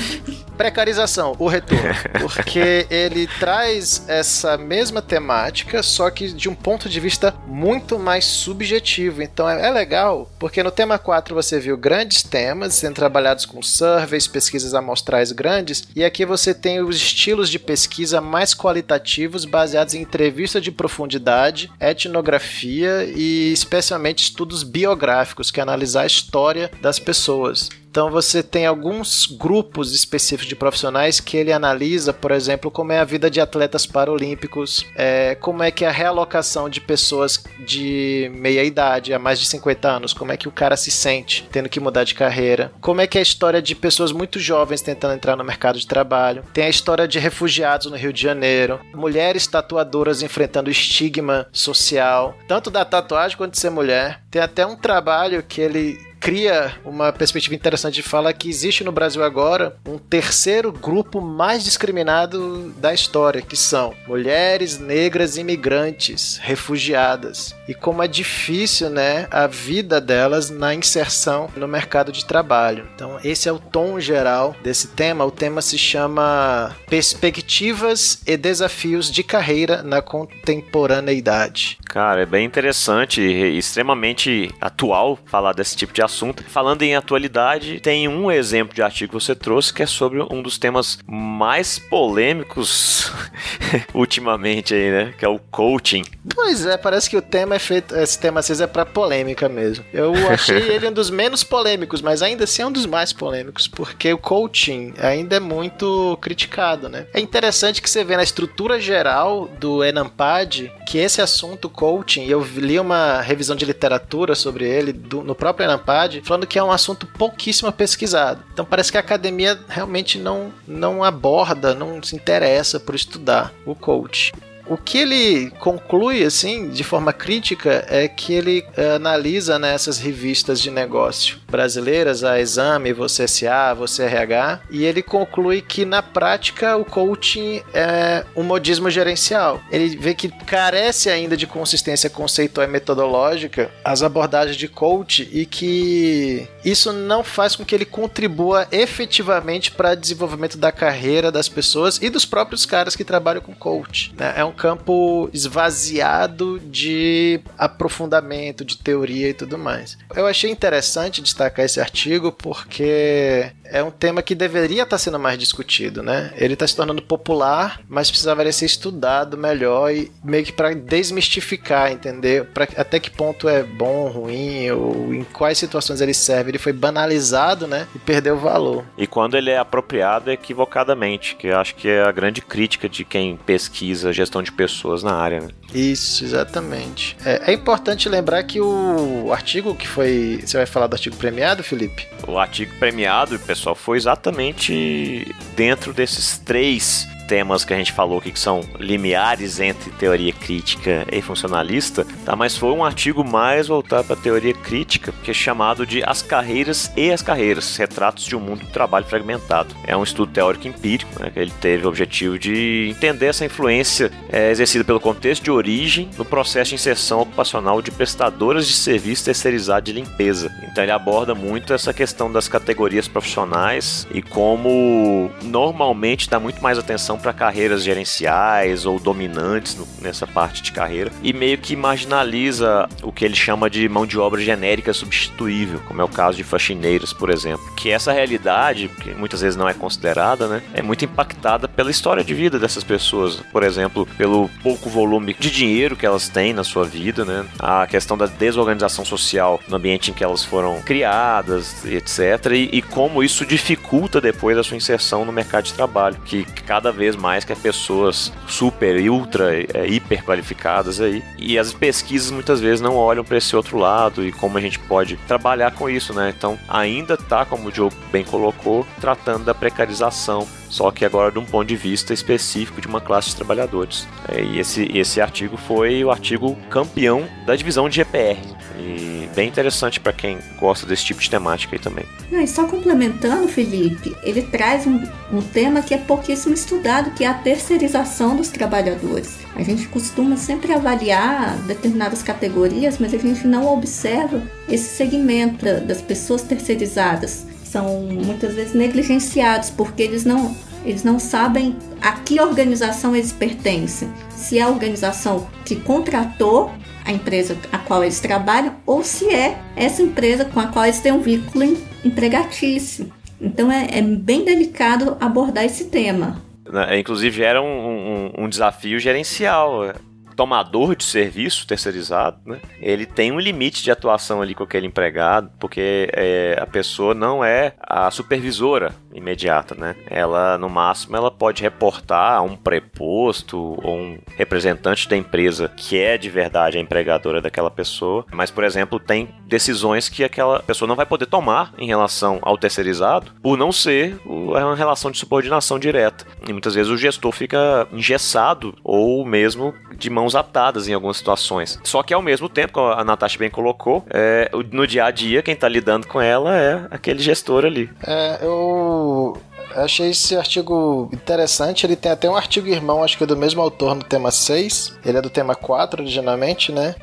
Speaker 2: Precarização, o retorno. Porque ele traz essa mesma temática, só que de um ponto de vista muito mais subjetivo. Então é, é legal, porque no tema 4 você viu grandes temas sendo trabalhados com surveys, pesquisas amostrais grandes, e aqui você tem os estilos de pesquisa mais qualitativos baseados em entrevista de profundidade, etnografia e especialmente estudos biográficos, que é analisar a história das pessoas. Então você tem alguns grupos específicos de profissionais que ele analisa, por exemplo, como é a vida de atletas paralímpicos, é, como é que é a realocação de pessoas de meia idade, a mais de 50 anos, como é que o cara se sente tendo que mudar de carreira, como é que é a história de pessoas muito jovens tentando entrar no mercado de trabalho, tem a história de refugiados no Rio de Janeiro, mulheres tatuadoras enfrentando estigma social, tanto da tatuagem quanto de ser mulher. Tem até um trabalho que ele cria uma perspectiva interessante de fala que existe no Brasil agora um terceiro grupo mais discriminado da história, que são mulheres negras imigrantes, refugiadas. E como é difícil, né, a vida delas na inserção no mercado de trabalho. Então, esse é o tom geral desse tema. O tema se chama Perspectivas e Desafios de Carreira na Contemporaneidade.
Speaker 1: Cara, é bem interessante e extremamente atual falar desse tipo de assunto. Falando em atualidade, tem um exemplo de artigo que você trouxe que é sobre um dos temas mais polêmicos ultimamente aí, né? Que é o coaching.
Speaker 2: Pois é, parece que o tema é feito, esse tema às vezes é para polêmica mesmo. Eu achei ele um dos menos polêmicos, mas ainda assim é um dos mais polêmicos, porque o coaching ainda é muito criticado, né? É interessante que você vê na estrutura geral do Enampad que esse assunto coaching, eu li uma revisão de literatura sobre ele do, no próprio Enampad, falando que é um assunto pouquíssimo pesquisado. Então parece que a academia realmente não, não aborda, não se interessa por estudar o coach. O que ele conclui, assim, de forma crítica, é que ele é, analisa nessas né, revistas de negócio brasileiras, a Exame, Você SA, Você RH, e ele conclui que na prática o coaching é um modismo gerencial. Ele vê que carece ainda de consistência conceitual e metodológica as abordagens de coach e que isso não faz com que ele contribua efetivamente para o desenvolvimento da carreira das pessoas e dos próprios caras que trabalham com coach. Né? É um campo esvaziado de aprofundamento, de teoria e tudo mais. Eu achei interessante destacar esse artigo porque é um tema que deveria estar sendo mais discutido, né? Ele está se tornando popular, mas precisaria ser estudado melhor e meio que para desmistificar, entender pra, até que ponto é bom, ruim, ou em quais situações ele serve. Ele foi banalizado, né? E perdeu valor.
Speaker 1: E quando ele é apropriado equivocadamente, que eu acho que é a grande crítica de quem pesquisa gestão de pessoas na área, né?
Speaker 2: Isso, exatamente. É, é importante lembrar que o artigo que foi. Você vai falar do artigo premiado, Felipe?
Speaker 1: O artigo premiado, pessoal, foi exatamente dentro desses três temas que a gente falou aqui que são limiares entre teoria crítica e funcionalista, tá? Mas foi um artigo mais voltado para teoria crítica, que é chamado de As Carreiras e as Carreiras, Retratos de um Mundo do Trabalho Fragmentado. É um estudo teórico empírico, né, que ele teve o objetivo de entender essa influência é, exercida pelo contexto de origem no processo de inserção ocupacional de prestadoras de serviço terceirizado de limpeza. Então ele aborda muito essa questão das categorias profissionais e como normalmente dá muito mais atenção para carreiras gerenciais ou dominantes no, nessa parte de carreira e meio que marginaliza o que ele chama de mão de obra genérica substituível, como é o caso de faxineiras, por exemplo. Que essa realidade, que muitas vezes não é considerada, né, é muito impactada pela história de vida dessas pessoas. Por exemplo, pelo pouco volume de dinheiro que elas têm na sua vida, né, a questão da desorganização social no ambiente em que elas foram criadas, etc. E, e como isso dificulta depois a sua inserção no mercado de trabalho, que cada vez vez mais que é pessoas super ultra é, hiper qualificadas aí. E as pesquisas muitas vezes não olham para esse outro lado e como a gente pode trabalhar com isso, né? Então, ainda tá, como o Joe bem colocou, tratando da precarização só que agora de um ponto de vista específico de uma classe de trabalhadores. É, e esse, esse artigo foi o artigo campeão da divisão de GPR. E bem interessante para quem gosta desse tipo de temática aí também.
Speaker 3: Não, e só complementando, Felipe, ele traz um, um tema que é pouquíssimo estudado, que é a terceirização dos trabalhadores. A gente costuma sempre avaliar determinadas categorias, mas a gente não observa esse segmento das pessoas terceirizadas são muitas vezes negligenciados porque eles não, eles não sabem a que organização eles pertencem. Se é a organização que contratou a empresa a qual eles trabalham ou se é essa empresa com a qual eles têm um vínculo empregatício. Então é, é bem delicado abordar esse tema.
Speaker 1: Né, inclusive era um, um, um desafio gerencial tomador de serviço terceirizado, né, ele tem um limite de atuação ali com aquele empregado, porque é, a pessoa não é a supervisora imediata, né? Ela, no máximo, ela pode reportar a um preposto ou um representante da empresa que é de verdade a empregadora daquela pessoa, mas, por exemplo, tem decisões que aquela pessoa não vai poder tomar em relação ao terceirizado por não ser uma relação de subordinação direta. E muitas vezes o gestor fica engessado ou mesmo de mãos mãos atadas em algumas situações. Só que ao mesmo tempo, como a Natasha bem colocou, é, no dia a dia, quem tá lidando com ela é aquele gestor ali.
Speaker 2: É, eu achei esse artigo interessante. Ele tem até um artigo irmão, acho que é do mesmo autor no tema 6. Ele é do tema 4 originalmente, né?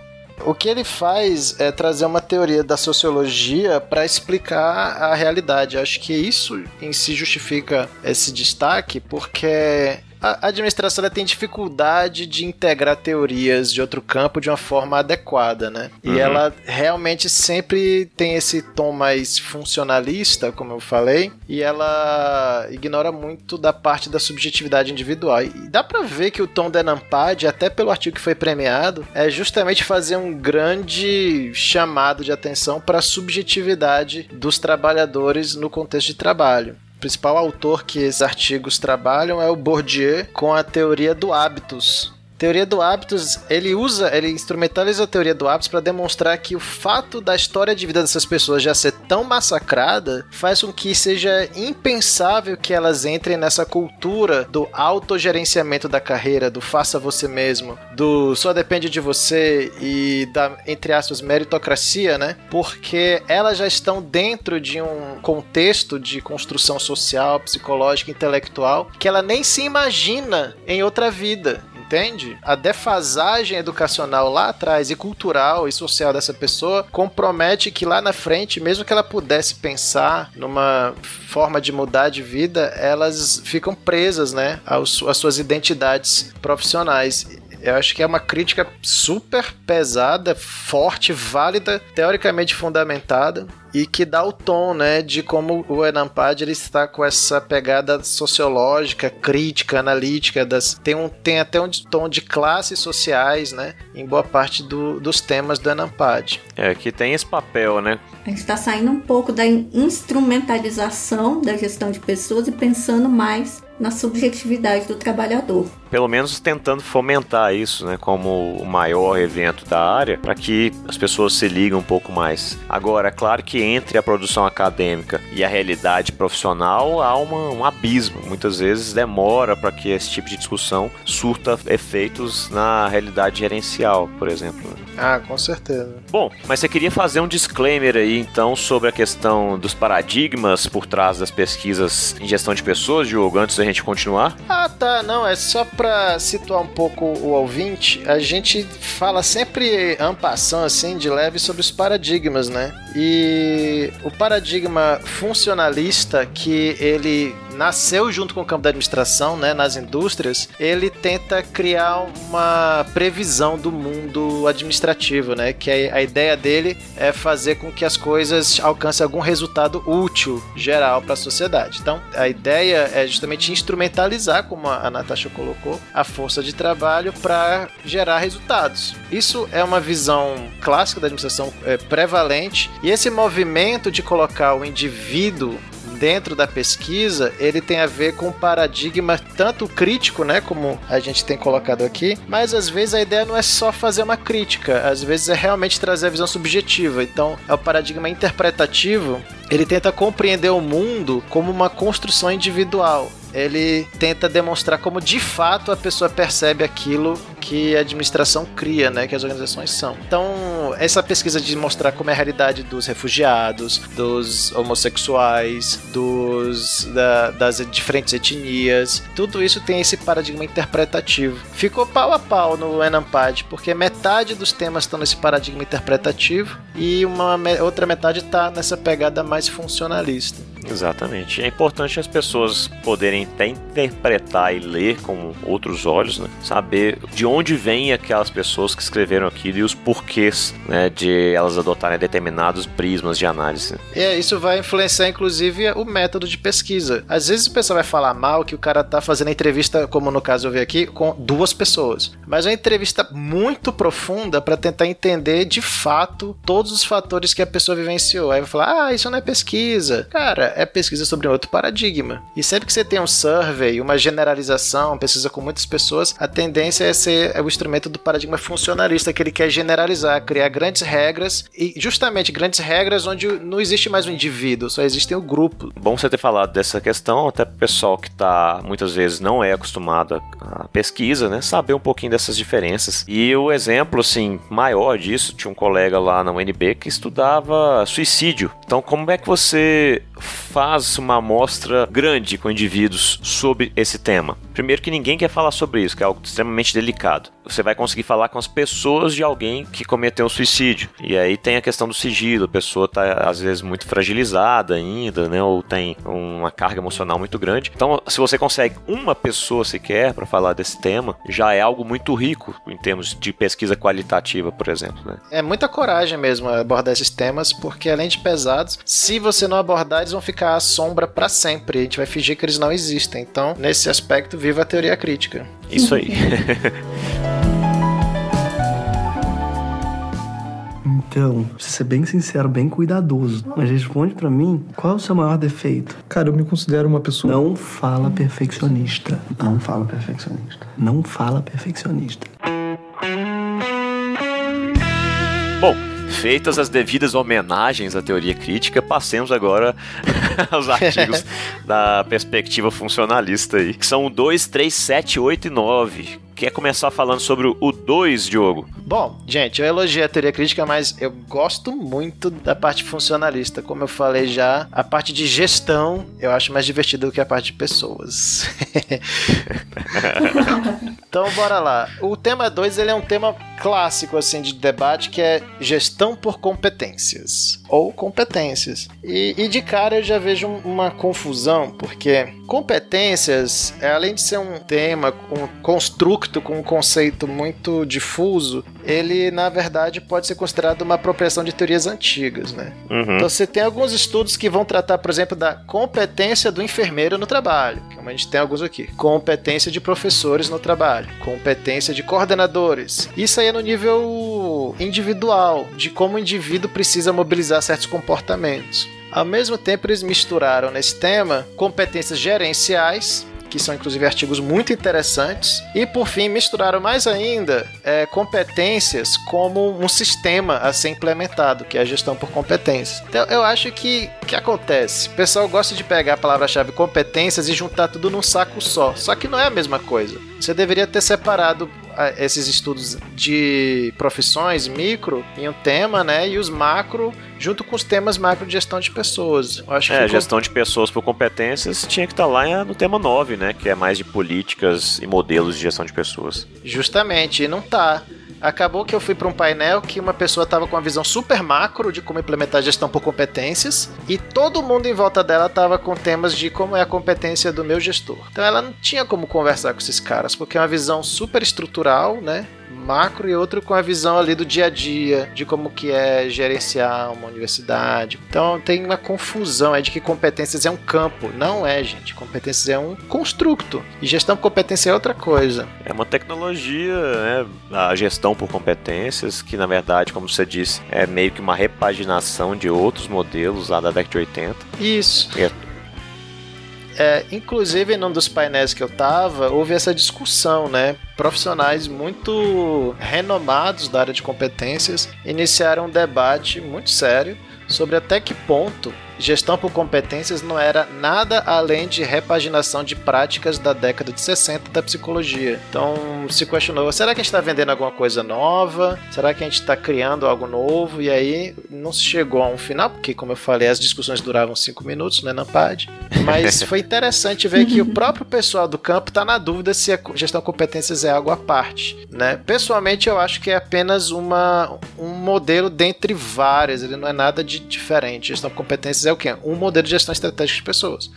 Speaker 2: O que ele faz é trazer uma teoria da sociologia para explicar a realidade. Acho que isso em si justifica esse destaque, porque a administração tem dificuldade de integrar teorias de outro campo de uma forma adequada, né? E uhum. ela realmente sempre tem esse tom mais funcionalista, como eu falei, e ela ignora muito da parte da subjetividade individual. E dá para ver que o tom da Nampad, até pelo artigo que foi premiado, é justamente fazer um grande chamado de atenção para a subjetividade dos trabalhadores no contexto de trabalho principal autor que esses artigos trabalham é o Bourdieu com a teoria do hábitos, Teoria do hábitos, ele usa, ele instrumentaliza a teoria do hábitos para demonstrar que o fato da história de vida dessas pessoas já ser tão massacrada faz com que seja impensável que elas entrem nessa cultura do autogerenciamento da carreira, do faça você mesmo, do só depende de você e da, entre aspas, meritocracia, né? Porque elas já estão dentro de um contexto de construção social, psicológica, intelectual que ela nem se imagina em outra vida entende? A defasagem educacional lá atrás e cultural e social dessa pessoa compromete que lá na frente, mesmo que ela pudesse pensar numa forma de mudar de vida, elas ficam presas, né, às, às suas identidades profissionais. Eu acho que é uma crítica super pesada, forte, válida, teoricamente fundamentada e que dá o tom, né, de como o Enampad ele está com essa pegada sociológica, crítica, analítica, das, tem, um, tem até um tom de classes sociais, né, em boa parte do, dos temas do Enampad.
Speaker 1: É, que tem esse papel, né?
Speaker 3: A gente está saindo um pouco da instrumentalização da gestão de pessoas e pensando mais na subjetividade do trabalhador.
Speaker 1: Pelo menos tentando fomentar isso, né, como o maior evento da área, para que as pessoas se liguem um pouco mais. Agora, é claro que entre a produção acadêmica e a realidade profissional há uma, um abismo. Muitas vezes demora para que esse tipo de discussão surta efeitos na realidade gerencial, por exemplo.
Speaker 2: Ah, com certeza.
Speaker 1: Bom, mas você queria fazer um disclaimer aí então sobre a questão dos paradigmas por trás das pesquisas em gestão de pessoas, Diogo, antes da gente continuar?
Speaker 2: Ah, tá. Não, é só para situar um pouco o ouvinte. A gente fala sempre ampação assim de leve sobre os paradigmas, né? E o paradigma funcionalista que ele nasceu junto com o campo da administração, né, nas indústrias, ele tenta criar uma previsão do mundo administrativo, né, que a, a ideia dele é fazer com que as coisas alcancem algum resultado útil geral para a sociedade. Então, a ideia é justamente instrumentalizar, como a Natasha colocou, a força de trabalho para gerar resultados. Isso é uma visão clássica da administração é, prevalente e esse movimento de colocar o indivíduo dentro da pesquisa, ele tem a ver com paradigma tanto crítico, né, como a gente tem colocado aqui, mas às vezes a ideia não é só fazer uma crítica, às vezes é realmente trazer a visão subjetiva. Então, é o paradigma interpretativo, ele tenta compreender o mundo como uma construção individual ele tenta demonstrar como de fato a pessoa percebe aquilo que a administração cria, né, que as organizações são. Então, essa pesquisa de mostrar como é a realidade dos refugiados, dos homossexuais, dos da, das diferentes etnias, tudo isso tem esse paradigma interpretativo. Ficou pau a pau no Enampad, porque metade dos temas estão nesse paradigma interpretativo e uma outra metade está nessa pegada mais funcionalista.
Speaker 1: Exatamente. É importante as pessoas poderem até interpretar e ler com outros olhos, né? Saber de onde vêm aquelas pessoas que escreveram aquilo e os porquês, né, de elas adotarem determinados prismas de análise.
Speaker 2: É, isso vai influenciar inclusive o método de pesquisa. Às vezes o pessoal vai falar mal que o cara tá fazendo a entrevista, como no caso eu vi aqui, com duas pessoas. Mas é uma entrevista muito profunda para tentar entender de fato todos os fatores que a pessoa vivenciou. Aí vai falar: "Ah, isso não é pesquisa". Cara, é pesquisa sobre outro paradigma. E sempre que você tem um survey, uma generalização, pesquisa com muitas pessoas, a tendência é ser o instrumento do paradigma funcionalista, que ele quer generalizar, criar grandes regras, e justamente grandes regras onde não existe mais o indivíduo, só existe o grupo.
Speaker 1: Bom você ter falado dessa questão, até pro pessoal que tá muitas vezes não é acostumado a pesquisa, né, saber um pouquinho dessas diferenças. E o exemplo assim maior disso, tinha um colega lá na UNB que estudava suicídio. Então, como é que você faz uma amostra grande com indivíduos sobre esse tema? Primeiro que ninguém quer falar sobre isso, que é algo extremamente delicado. Você vai conseguir falar com as pessoas de alguém que cometeu um suicídio. E aí tem a questão do sigilo, a pessoa está às vezes muito fragilizada ainda, né, ou tem uma carga emocional muito grande. Então, se você consegue uma pessoa sequer para falar desse tema, já é algo muito rico em termos de pesquisa qualitativa, por exemplo, né?
Speaker 2: É muita coragem mesmo abordar esses temas, porque além de pesados, se você não abordar, eles vão ficar à sombra para sempre. A gente vai fingir que eles não existem. Então, nesse aspecto, viva a teoria crítica.
Speaker 1: Isso aí.
Speaker 6: Então, pra ser bem sincero, bem cuidadoso, mas responde para mim qual é o seu maior defeito?
Speaker 7: Cara, eu me considero uma pessoa.
Speaker 6: Não fala perfeccionista.
Speaker 4: Não fala perfeccionista.
Speaker 6: Não fala perfeccionista.
Speaker 1: Bom, feitas as devidas homenagens à teoria crítica, passemos agora aos artigos da perspectiva funcionalista aí, que são o 2, 3, 7, 8 e 9. Quer começar falando sobre o 2, Diogo?
Speaker 2: Bom, gente, eu elogiei a teoria crítica, mas eu gosto muito da parte funcionalista. Como eu falei já, a parte de gestão eu acho mais divertida do que a parte de pessoas. então, bora lá. O tema 2 ele é um tema clássico assim de debate que é gestão por competências ou competências. E, e de cara eu já vejo uma confusão, porque competências, além de ser um tema, um construto com um conceito muito difuso, ele na verdade pode ser considerado uma apropriação de teorias antigas, né?
Speaker 1: Uhum.
Speaker 2: Então você tem alguns estudos que vão tratar, por exemplo, da competência do enfermeiro no trabalho, como a gente tem alguns aqui, competência de professores no trabalho, competência de coordenadores. Isso aí é no nível individual, de como o indivíduo precisa mobilizar certos comportamentos. Ao mesmo tempo, eles misturaram nesse tema competências gerenciais, que são inclusive artigos muito interessantes, e por fim misturaram mais ainda é, competências como um sistema a ser implementado, que é a gestão por competências. Então eu acho que que acontece? O pessoal gosta de pegar a palavra-chave competências e juntar tudo num saco só, só que não é a mesma coisa. Você deveria ter separado esses estudos de profissões micro em um tema, né? E os macro junto com os temas macro de gestão de pessoas. Eu acho
Speaker 1: é,
Speaker 2: ficou...
Speaker 1: gestão de pessoas por competências tinha que estar lá no tema 9, né? Que é mais de políticas e modelos de gestão de pessoas.
Speaker 2: Justamente, e não tá. Acabou que eu fui para um painel que uma pessoa estava com uma visão super macro de como implementar gestão por competências e todo mundo em volta dela estava com temas de como é a competência do meu gestor. Então ela não tinha como conversar com esses caras, porque é uma visão super estrutural, né? Macro e outro com a visão ali do dia a dia, de como que é gerenciar uma universidade. Então tem uma confusão aí de que competências é um campo. Não é, gente. Competências é um construto. E gestão por competência é outra coisa.
Speaker 1: É uma tecnologia, né? A gestão por competências, que na verdade, como você disse, é meio que uma repaginação de outros modelos lá da década de 80.
Speaker 2: Isso.
Speaker 1: E é
Speaker 2: é, inclusive, em um dos painéis que eu tava, houve essa discussão, né? Profissionais muito renomados da área de competências iniciaram um debate muito sério sobre até que ponto gestão por competências não era nada além de repaginação de práticas da década de 60 da psicologia. Então se questionou: será que a gente está vendendo alguma coisa nova? Será que a gente está criando algo novo? E aí não se chegou a um final, porque, como eu falei, as discussões duravam cinco minutos né, na PAD. Mas foi interessante ver que o próprio pessoal do campo está na dúvida se a gestão de competências é algo à parte. Né? Pessoalmente, eu acho que é apenas uma, um modelo dentre várias, ele não é nada de diferente. Gestão de competências é o quê? Um modelo de gestão estratégica de pessoas.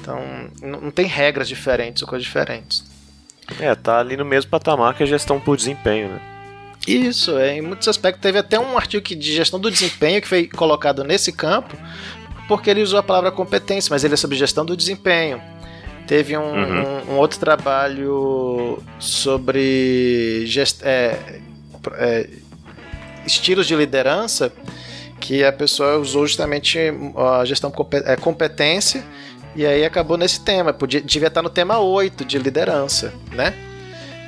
Speaker 2: Então, não tem regras diferentes ou coisas diferentes.
Speaker 1: É, tá ali no mesmo patamar que a gestão por desempenho, né?
Speaker 2: Isso, é, em muitos aspectos. Teve até um artigo de gestão do desempenho que foi colocado nesse campo, porque ele usou a palavra competência, mas ele é sobre gestão do desempenho. Teve um, uhum. um, um outro trabalho sobre gest, é, é, estilos de liderança que a pessoa usou justamente a gestão é, competência e aí acabou nesse tema. Podia, devia estar no tema 8 de liderança, né?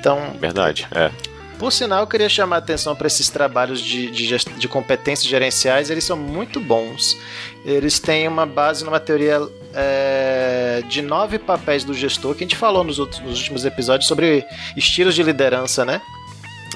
Speaker 2: Então.
Speaker 1: Verdade, é.
Speaker 2: Por sinal, eu queria chamar a atenção para esses trabalhos de, de, de, competências gerenciais, eles são muito bons. Eles têm uma base numa teoria é, de nove papéis do gestor, que a gente falou nos, outros, nos últimos episódios sobre estilos de liderança, né?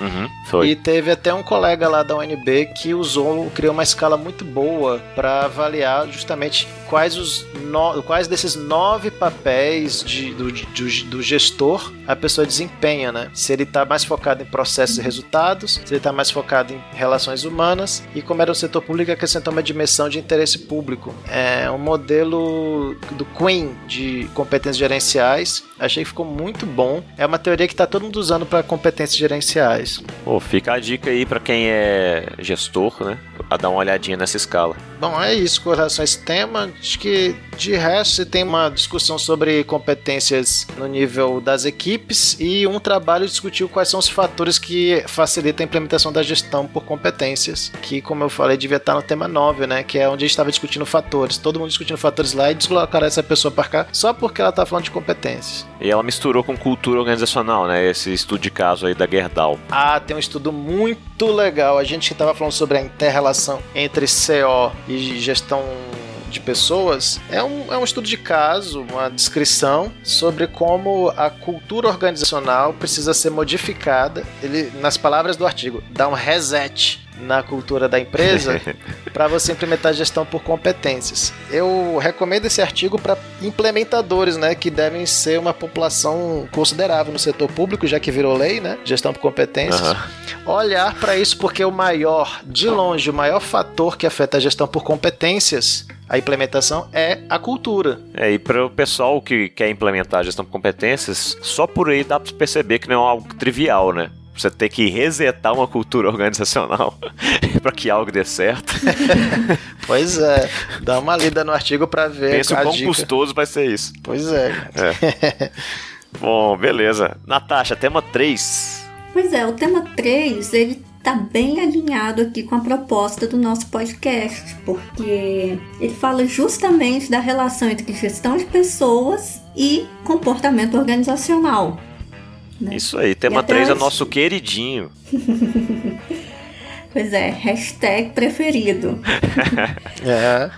Speaker 1: Uhum, foi.
Speaker 2: E teve até um colega lá da UNB que usou, criou uma escala muito boa para avaliar justamente quais os no, quais desses nove papéis de, do, do, do, gestor a pessoa desempenha, né? Se ele está mais focado em processos e resultados, se ele está mais focado em relações humanas e como era o setor público acrescentou uma dimensão de interesse público. É um modelo do Queen de competências gerenciais. Achei que ficou muito bom. É uma teoria que está todo mundo usando para competências gerenciais.
Speaker 1: Pô, fica a dica aí para quem é gestor, né? A dar uma olhadinha nessa escala.
Speaker 2: Bom, é isso com relação a esse tema. Acho que de resto você tem uma discussão sobre competências no nível das equipes e um trabalho discutiu quais são os fatores que facilitam a implementação da gestão por competências, que como eu falei devia estar no tema 9, né, que é onde a gente estava discutindo fatores. Todo mundo discutindo fatores lá e deslocaram essa pessoa para cá só porque ela tá falando de competências.
Speaker 1: E ela misturou com cultura organizacional, né, esse estudo de caso aí da Gerdau.
Speaker 2: Ah, tem um estudo muito legal. A gente estava falando sobre a inter-relação entre CO e gestão de pessoas é um, é um estudo de caso, uma descrição sobre como a cultura organizacional precisa ser modificada. Ele, nas palavras do artigo, dá um reset na cultura da empresa para você implementar gestão por competências. Eu recomendo esse artigo para implementadores, né, que devem ser uma população considerável no setor público, já que virou lei, né, gestão por competências. Uhum. Olhar para isso porque o maior, de longe, o maior fator que afeta a gestão por competências a implementação é a cultura.
Speaker 1: É, e para o pessoal que quer implementar a gestão por competências, só por aí dá para perceber que não é algo trivial, né? Você ter que resetar uma cultura organizacional para que algo dê certo.
Speaker 2: pois é. Dá uma lida no artigo para ver.
Speaker 1: Pensa o quão dica. custoso vai ser isso.
Speaker 2: Pois é.
Speaker 1: é. Bom, beleza. Natasha, tema 3.
Speaker 3: Pois é, o tema 3, ele tá bem alinhado aqui com a proposta do nosso podcast, porque ele fala justamente da relação entre gestão de pessoas e comportamento organizacional.
Speaker 1: Né? Isso aí, tema 3 é nosso queridinho.
Speaker 3: pois é, hashtag preferido.
Speaker 2: é.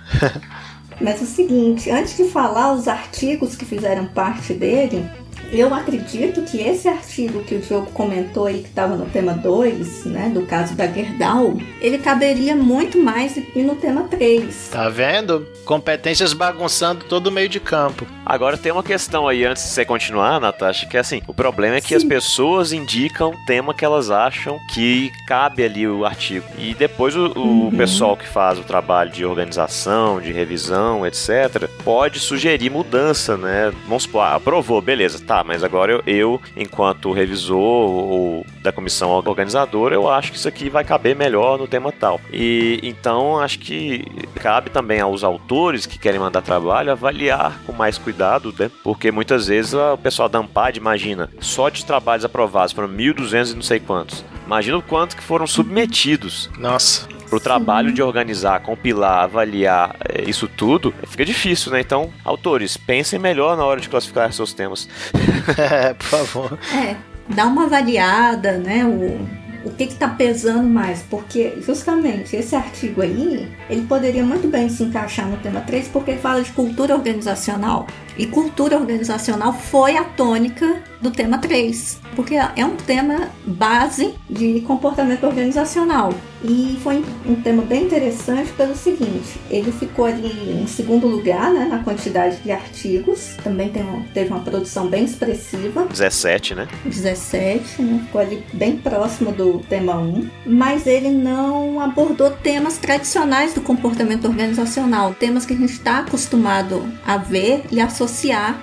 Speaker 3: Mas é o seguinte, antes de falar os artigos que fizeram parte dele, eu acredito que esse artigo que o Diogo comentou aí, que estava no tema 2, né, do caso da Gerdau, ele caberia muito mais no tema 3.
Speaker 2: Tá vendo? Competências bagunçando todo o meio de campo.
Speaker 1: Agora tem uma questão aí, antes de você continuar, Natasha, que é assim, o problema é que Sim. as pessoas indicam o tema que elas acham que cabe ali o artigo. E depois o, o uhum. pessoal que faz o trabalho de organização, de revisão, etc., pode sugerir mudança, né? Vamos supor, ah, aprovou, beleza, tá, mas agora eu, eu, enquanto revisor ou da comissão organizadora, eu acho que isso aqui vai caber melhor no tema tal. E então acho que cabe também aos autores que querem mandar trabalho avaliar com mais cuidado, né? Porque muitas vezes o pessoal da Ampad imagina, só de trabalhos aprovados foram 1.200 e não sei quantos. Imagina o quanto que foram submetidos.
Speaker 2: Nossa
Speaker 1: para o trabalho de organizar, compilar, avaliar é, isso tudo, fica difícil, né? Então, autores, pensem melhor na hora de classificar seus temas.
Speaker 2: é, por favor.
Speaker 3: É, dá uma avaliada, né? O, o que está pesando mais, porque justamente esse artigo aí, ele poderia muito bem se encaixar no tema 3, porque ele fala de cultura organizacional. E cultura organizacional foi a tônica do tema 3, porque é um tema base de comportamento organizacional. E foi um tema bem interessante pelo seguinte: ele ficou ali em segundo lugar né, na quantidade de artigos, também tem uma, teve uma produção bem expressiva.
Speaker 1: 17, né?
Speaker 3: 17, né? ficou ali bem próximo do tema 1, mas ele não abordou temas tradicionais do comportamento organizacional, temas que a gente está acostumado a ver e associar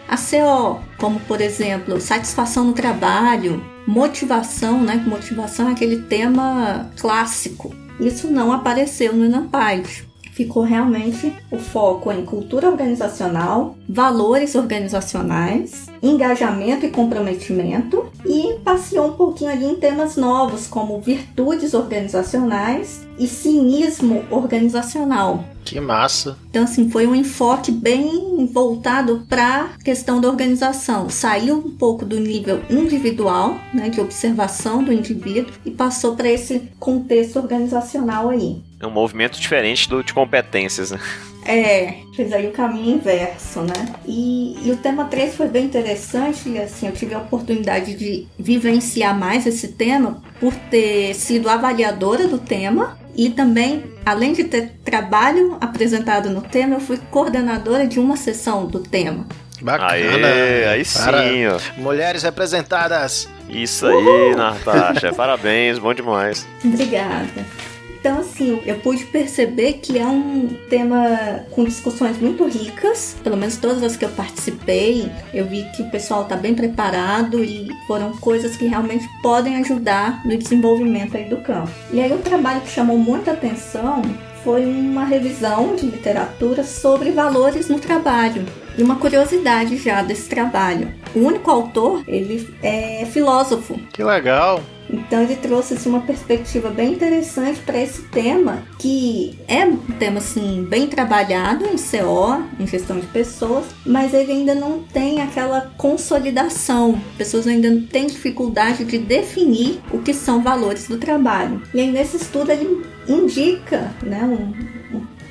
Speaker 3: a CO, como por exemplo, satisfação no trabalho, motivação, né? Motivação é aquele tema clássico. Isso não apareceu no Enampaz. Ficou realmente o foco em cultura organizacional, valores organizacionais, engajamento e comprometimento e passeou um pouquinho ali em temas novos, como virtudes organizacionais e cinismo organizacional.
Speaker 2: Que massa.
Speaker 3: Então, assim, foi um enfoque bem voltado para a questão da organização. Saiu um pouco do nível individual, né, de observação do indivíduo, e passou para esse contexto organizacional aí.
Speaker 1: É um movimento diferente do de competências, né?
Speaker 3: É, fez aí o caminho inverso, né? E, e, o tema 3 foi bem interessante, assim, eu tive a oportunidade de vivenciar mais esse tema por ter sido avaliadora do tema e também, além de ter trabalho apresentado no tema, eu fui coordenadora de uma sessão do tema.
Speaker 2: Bacana.
Speaker 1: Aê, aí sim, ó.
Speaker 2: Mulheres representadas.
Speaker 1: Isso aí, Natasha. Parabéns, bom demais.
Speaker 3: Obrigada. Então, assim, eu pude perceber que é um tema com discussões muito ricas, pelo menos todas as que eu participei, eu vi que o pessoal está bem preparado e foram coisas que realmente podem ajudar no desenvolvimento aí do campo. E aí o trabalho que chamou muita atenção foi uma revisão de literatura sobre valores no trabalho. E uma curiosidade já desse trabalho. O único autor, ele é filósofo.
Speaker 2: Que legal!
Speaker 3: Então ele trouxe assim, uma perspectiva bem interessante para esse tema, que é um tema assim bem trabalhado em CO, em gestão de pessoas, mas ele ainda não tem aquela consolidação. Pessoas ainda têm dificuldade de definir o que são valores do trabalho. E aí nesse estudo ele indica, né, um,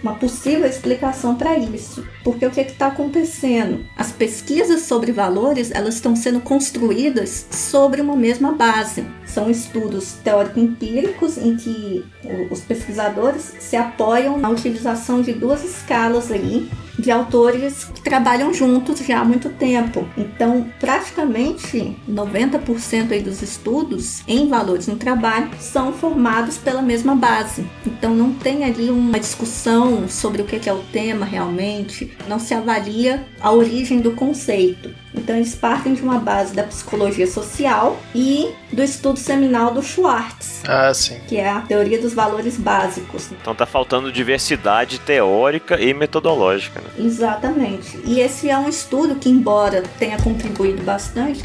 Speaker 3: uma possível explicação para isso. Porque o que está acontecendo? As pesquisas sobre valores elas estão sendo construídas sobre uma mesma base. São estudos teórico-empíricos em que os pesquisadores se apoiam na utilização de duas escalas aí de autores que trabalham juntos já há muito tempo. Então, praticamente 90% aí dos estudos em valores no trabalho são formados pela mesma base. Então, não tem ali uma discussão sobre o que é o tema realmente, não se avalia a origem do conceito. Então eles partem de uma base da psicologia social e do estudo seminal do Schwartz.
Speaker 2: Ah, sim.
Speaker 3: Que é a teoria dos valores básicos.
Speaker 1: Então tá faltando diversidade teórica e metodológica, né?
Speaker 3: Exatamente. E esse é um estudo que, embora tenha contribuído bastante,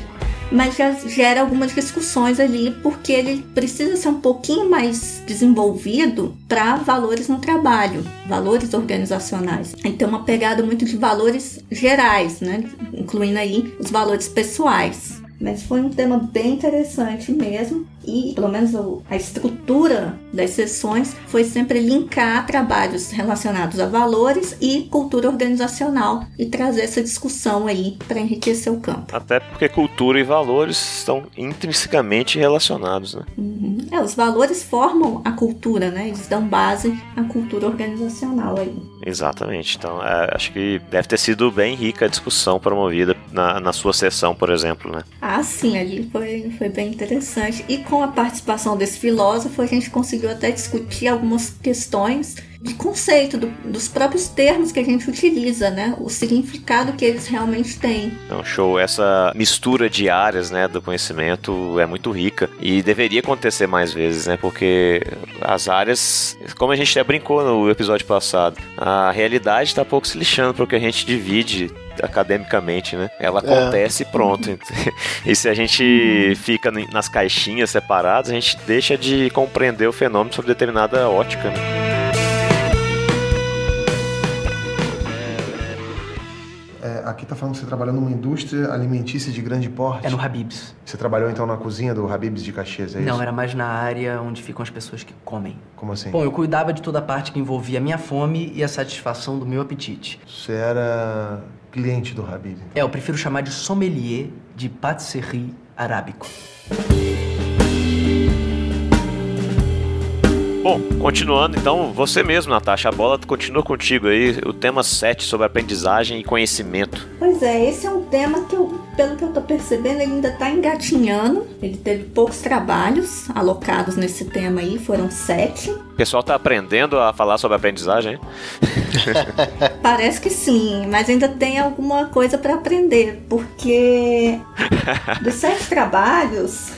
Speaker 3: mas já gera algumas discussões ali, porque ele precisa ser um pouquinho mais desenvolvido para valores no trabalho, valores organizacionais. Então, uma pegada muito de valores gerais, né? incluindo aí os valores pessoais. Mas foi um tema bem interessante mesmo e, pelo menos, a estrutura das sessões foi sempre linkar trabalhos relacionados a valores e cultura organizacional e trazer essa discussão aí para enriquecer o campo.
Speaker 1: Até porque cultura e valores estão intrinsecamente relacionados, né?
Speaker 3: Uhum. É, os valores formam a cultura, né? Eles dão base à cultura organizacional aí.
Speaker 1: Exatamente. Então, é, acho que deve ter sido bem rica a discussão promovida na, na sua sessão, por exemplo, né?
Speaker 3: Ah, sim, ali foi, foi bem interessante. E com a participação desse filósofo, a gente conseguiu até discutir algumas questões de conceito, do, dos próprios termos que a gente utiliza, né? O significado que eles realmente têm.
Speaker 1: Então, show. Essa mistura de áreas, né, do conhecimento é muito rica e deveria acontecer mais vezes, né? Porque as áreas, como a gente até brincou no episódio passado, a realidade está pouco se lixando para o que a gente divide academicamente, né? Ela é. acontece e pronto. e se a gente fica nas caixinhas separadas, a gente deixa de compreender o fenômeno sob determinada ótica, né?
Speaker 4: Aqui tá falando que você trabalhou numa indústria alimentícia de grande porte.
Speaker 5: É no Habibs.
Speaker 4: Você trabalhou então na cozinha do Habibs de Caxias, é
Speaker 5: Não,
Speaker 4: isso?
Speaker 5: era mais na área onde ficam as pessoas que comem.
Speaker 4: Como assim?
Speaker 5: Bom, eu cuidava de toda a parte que envolvia a minha fome e a satisfação do meu apetite.
Speaker 4: Você era cliente do Habib?
Speaker 5: É, eu prefiro chamar de sommelier de patisserie arábico.
Speaker 1: Bom, continuando então, você mesmo, Natasha, a bola continua contigo aí, o tema 7 sobre aprendizagem e conhecimento.
Speaker 3: Pois é, esse é um tema que, eu, pelo que eu tô percebendo, ele ainda tá engatinhando. Ele teve poucos trabalhos alocados nesse tema aí, foram sete.
Speaker 1: O pessoal tá aprendendo a falar sobre aprendizagem, hein?
Speaker 3: Parece que sim, mas ainda tem alguma coisa para aprender, porque dos sete trabalhos,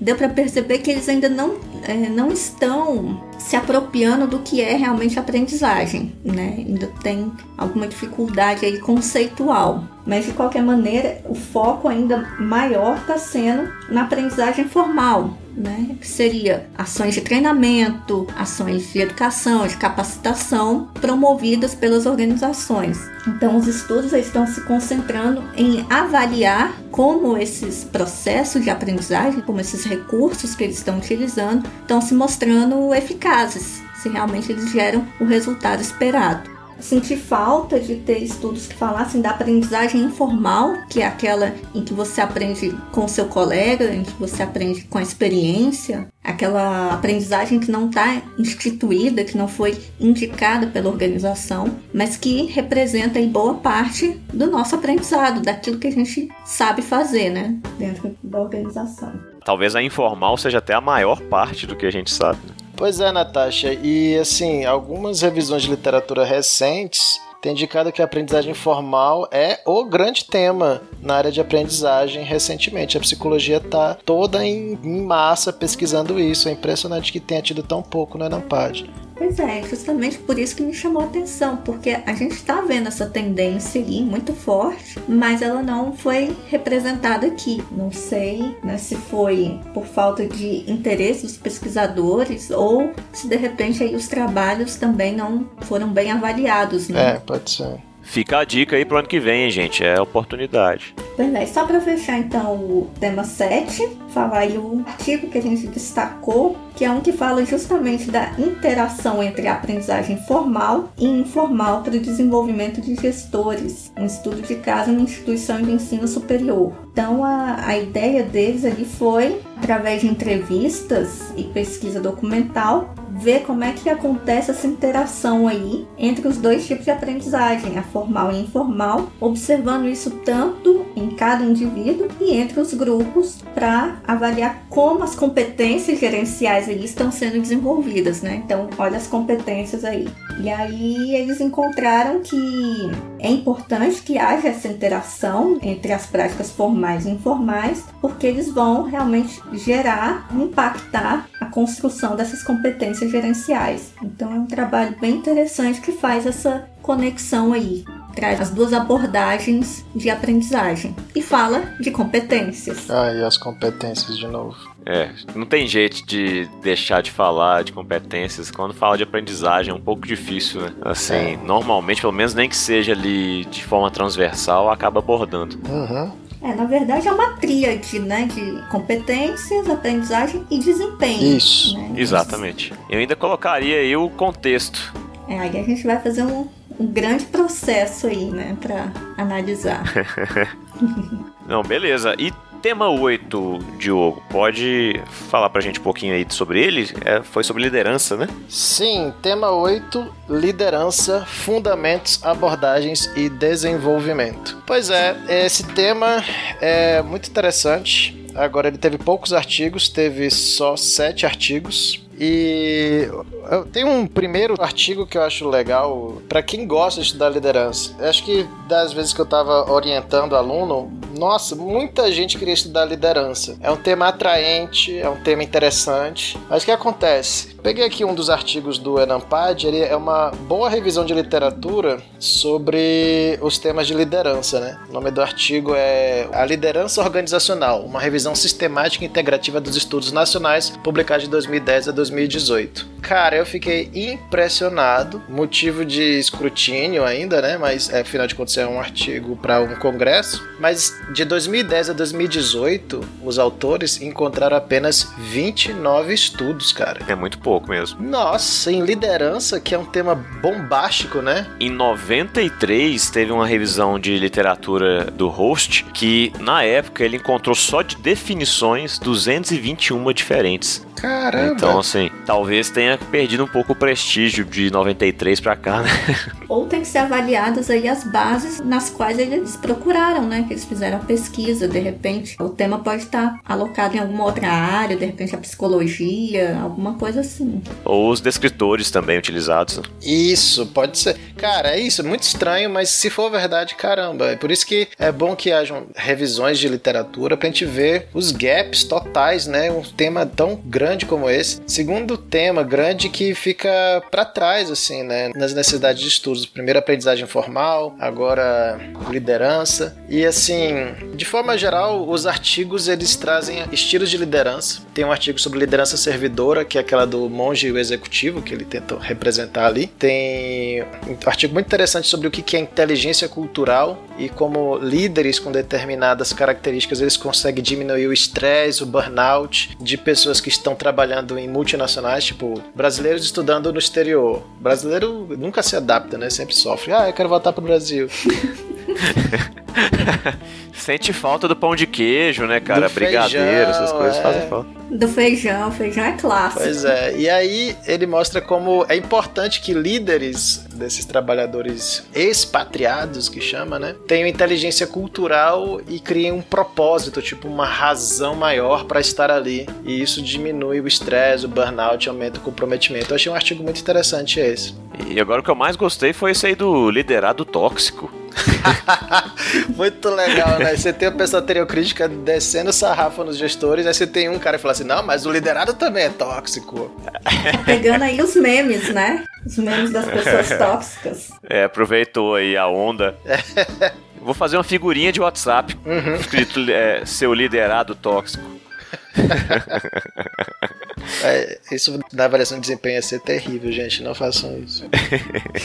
Speaker 3: deu para perceber que eles ainda não, é, não estão se apropriando do que é realmente aprendizagem, né? Ainda tem alguma dificuldade aí conceitual. Mas de qualquer maneira, o foco ainda maior está sendo na aprendizagem formal, né? Que seria ações de treinamento, ações de educação, de capacitação promovidas pelas organizações. Então, os estudos estão se concentrando em avaliar como esses processos de aprendizagem, como esses recursos que eles estão utilizando, estão se mostrando eficazes, se realmente eles geram o resultado esperado senti falta de ter estudos que falassem da aprendizagem informal, que é aquela em que você aprende com seu colega, em que você aprende com a experiência, aquela aprendizagem que não está instituída, que não foi indicada pela organização, mas que representa em boa parte do nosso aprendizado, daquilo que a gente sabe fazer, né, dentro da organização.
Speaker 1: Talvez a informal seja até a maior parte do que a gente sabe. Né?
Speaker 2: Pois é, Natasha. E assim, algumas revisões de literatura recentes têm indicado que a aprendizagem formal é o grande tema na área de aprendizagem recentemente. A psicologia está toda em, massa pesquisando isso. É impressionante que tenha tido tão pouco no Enampad.
Speaker 3: Pois é, justamente por isso que me chamou a atenção, porque a gente está vendo essa tendência ali muito forte, mas ela não foi representada aqui. Não sei né, se foi por falta de interesse dos pesquisadores ou se de repente aí os trabalhos também não foram bem avaliados. Né?
Speaker 2: É, pode ser.
Speaker 1: Fica a dica aí pro ano que vem, gente. É oportunidade.
Speaker 3: Verdade. Só para fechar então o tema 7, falar aí o artigo que a gente destacou, que é um que fala justamente da interação entre a aprendizagem formal e informal para o desenvolvimento de gestores, um estudo de caso em instituição de ensino superior. Então a, a ideia deles ali foi, através de entrevistas e pesquisa documental, ver como é que acontece essa interação aí entre os dois tipos de aprendizagem, a formal e informal, observando isso tanto em cada indivíduo e entre os grupos para avaliar como as competências gerenciais aí estão sendo desenvolvidas, né? Então, olha as competências aí. E aí eles encontraram que é importante que haja essa interação entre as práticas formais e informais, porque eles vão realmente gerar, impactar a construção dessas competências gerenciais. Então é um trabalho bem interessante que faz essa conexão aí traz as duas abordagens de aprendizagem e fala de competências.
Speaker 2: Ah, e as competências de novo.
Speaker 1: É, não tem jeito de deixar de falar de competências. Quando fala de aprendizagem é um pouco difícil, né? Assim, é. normalmente, pelo menos nem que seja ali de forma transversal, acaba abordando.
Speaker 2: Uhum.
Speaker 3: É, na verdade é uma tríade, né? De competências, aprendizagem e desempenho.
Speaker 2: Isso.
Speaker 3: Né?
Speaker 1: Exatamente. Eu ainda colocaria aí o contexto.
Speaker 3: É, aí a gente vai fazer um, um grande processo aí, né? Pra analisar.
Speaker 1: Não, beleza. E tema 8, Diogo, pode falar pra gente um pouquinho aí sobre ele? É, foi sobre liderança, né?
Speaker 2: Sim, tema 8, liderança, fundamentos, abordagens e desenvolvimento. Pois é, esse tema é muito interessante. Agora ele teve poucos artigos, teve só sete artigos. E tem um primeiro artigo que eu acho legal para quem gosta de estudar liderança. Acho que das vezes que eu estava orientando aluno, nossa, muita gente queria estudar liderança. É um tema atraente, é um tema interessante. Mas o que acontece? Peguei aqui um dos artigos do Enampad, ele é uma boa revisão de literatura sobre os temas de liderança, né? O nome do artigo é A Liderança Organizacional, uma revisão sistemática e integrativa dos estudos nacionais, publicado de 2010 a 2018. Cara, eu fiquei impressionado, motivo de escrutínio ainda, né? Mas é, afinal de contas é um artigo para um congresso. Mas de 2010 a 2018, os autores encontraram apenas 29 estudos, cara.
Speaker 1: É muito pouco mesmo.
Speaker 2: Nossa, em liderança, que é um tema bombástico, né?
Speaker 1: Em 93 teve uma revisão de literatura do Host que na época ele encontrou só de definições 221 diferentes.
Speaker 2: Caramba!
Speaker 1: Então, assim, talvez tenha perdido um pouco o prestígio de 93 para cá, né?
Speaker 3: Ou tem que ser avaliadas aí as bases nas quais eles procuraram, né? Que eles fizeram a pesquisa, de repente. O tema pode estar alocado em alguma outra área, de repente a psicologia, alguma coisa assim.
Speaker 1: Ou os descritores também utilizados.
Speaker 2: Isso, pode ser. Cara, é isso, é muito estranho, mas se for verdade, caramba. É por isso que é bom que hajam revisões de literatura pra gente ver os gaps totais, né? Um tema tão grande como esse. Se segundo tema grande que fica para trás, assim, né? Nas necessidades de estudos. Primeiro, aprendizagem formal, agora liderança. E, assim, de forma geral, os artigos eles trazem estilos de liderança. Tem um artigo sobre liderança servidora, que é aquela do monge e o executivo, que ele tentou representar ali. Tem um artigo muito interessante sobre o que é inteligência cultural e como líderes com determinadas características eles conseguem diminuir o estresse, o burnout de pessoas que estão trabalhando em multinacionais, tipo brasileiros estudando no exterior. Brasileiro nunca se adapta, né? Sempre sofre. Ah, eu quero voltar pro Brasil.
Speaker 1: Sente falta do pão de queijo, né, cara?
Speaker 2: Do
Speaker 1: Brigadeiro,
Speaker 2: feijão,
Speaker 1: essas coisas
Speaker 2: é.
Speaker 1: fazem falta.
Speaker 3: Do feijão, feijão é clássico.
Speaker 2: Pois é, e aí ele mostra como é importante que líderes desses trabalhadores expatriados, que chama, né, tenham inteligência cultural e criem um propósito, tipo uma razão maior para estar ali. E isso diminui o estresse, o burnout, aumenta o comprometimento. Eu achei um artigo muito interessante esse.
Speaker 1: E agora o que eu mais gostei foi esse aí do liderado tóxico.
Speaker 2: Muito legal, né? Você tem a pessoa crítica descendo sarrafa nos gestores, aí você tem um cara que fala assim: não, mas o liderado também é tóxico.
Speaker 3: Tá pegando aí os memes, né? Os memes das pessoas tóxicas.
Speaker 1: É, aproveitou aí a onda. Vou fazer uma figurinha de WhatsApp escrito é, seu liderado tóxico.
Speaker 2: É, isso na avaliação de desempenho ia ser terrível, gente. Não façam isso.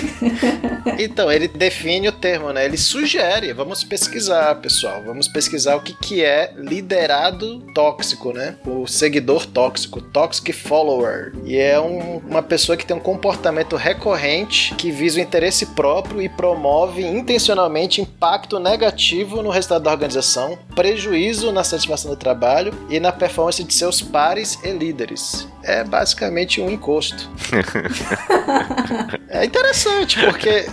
Speaker 2: então, ele define o termo, né? Ele sugere, vamos pesquisar, pessoal. Vamos pesquisar o que, que é liderado tóxico, né? O seguidor tóxico, toxic follower. E é um- uma pessoa que tem um comportamento recorrente que visa o interesse próprio e promove intencionalmente impacto negativo no resultado da organização, prejuízo na satisfação do trabalho e na performance de seus pares e líderes. É basicamente um encosto. É interessante, porque,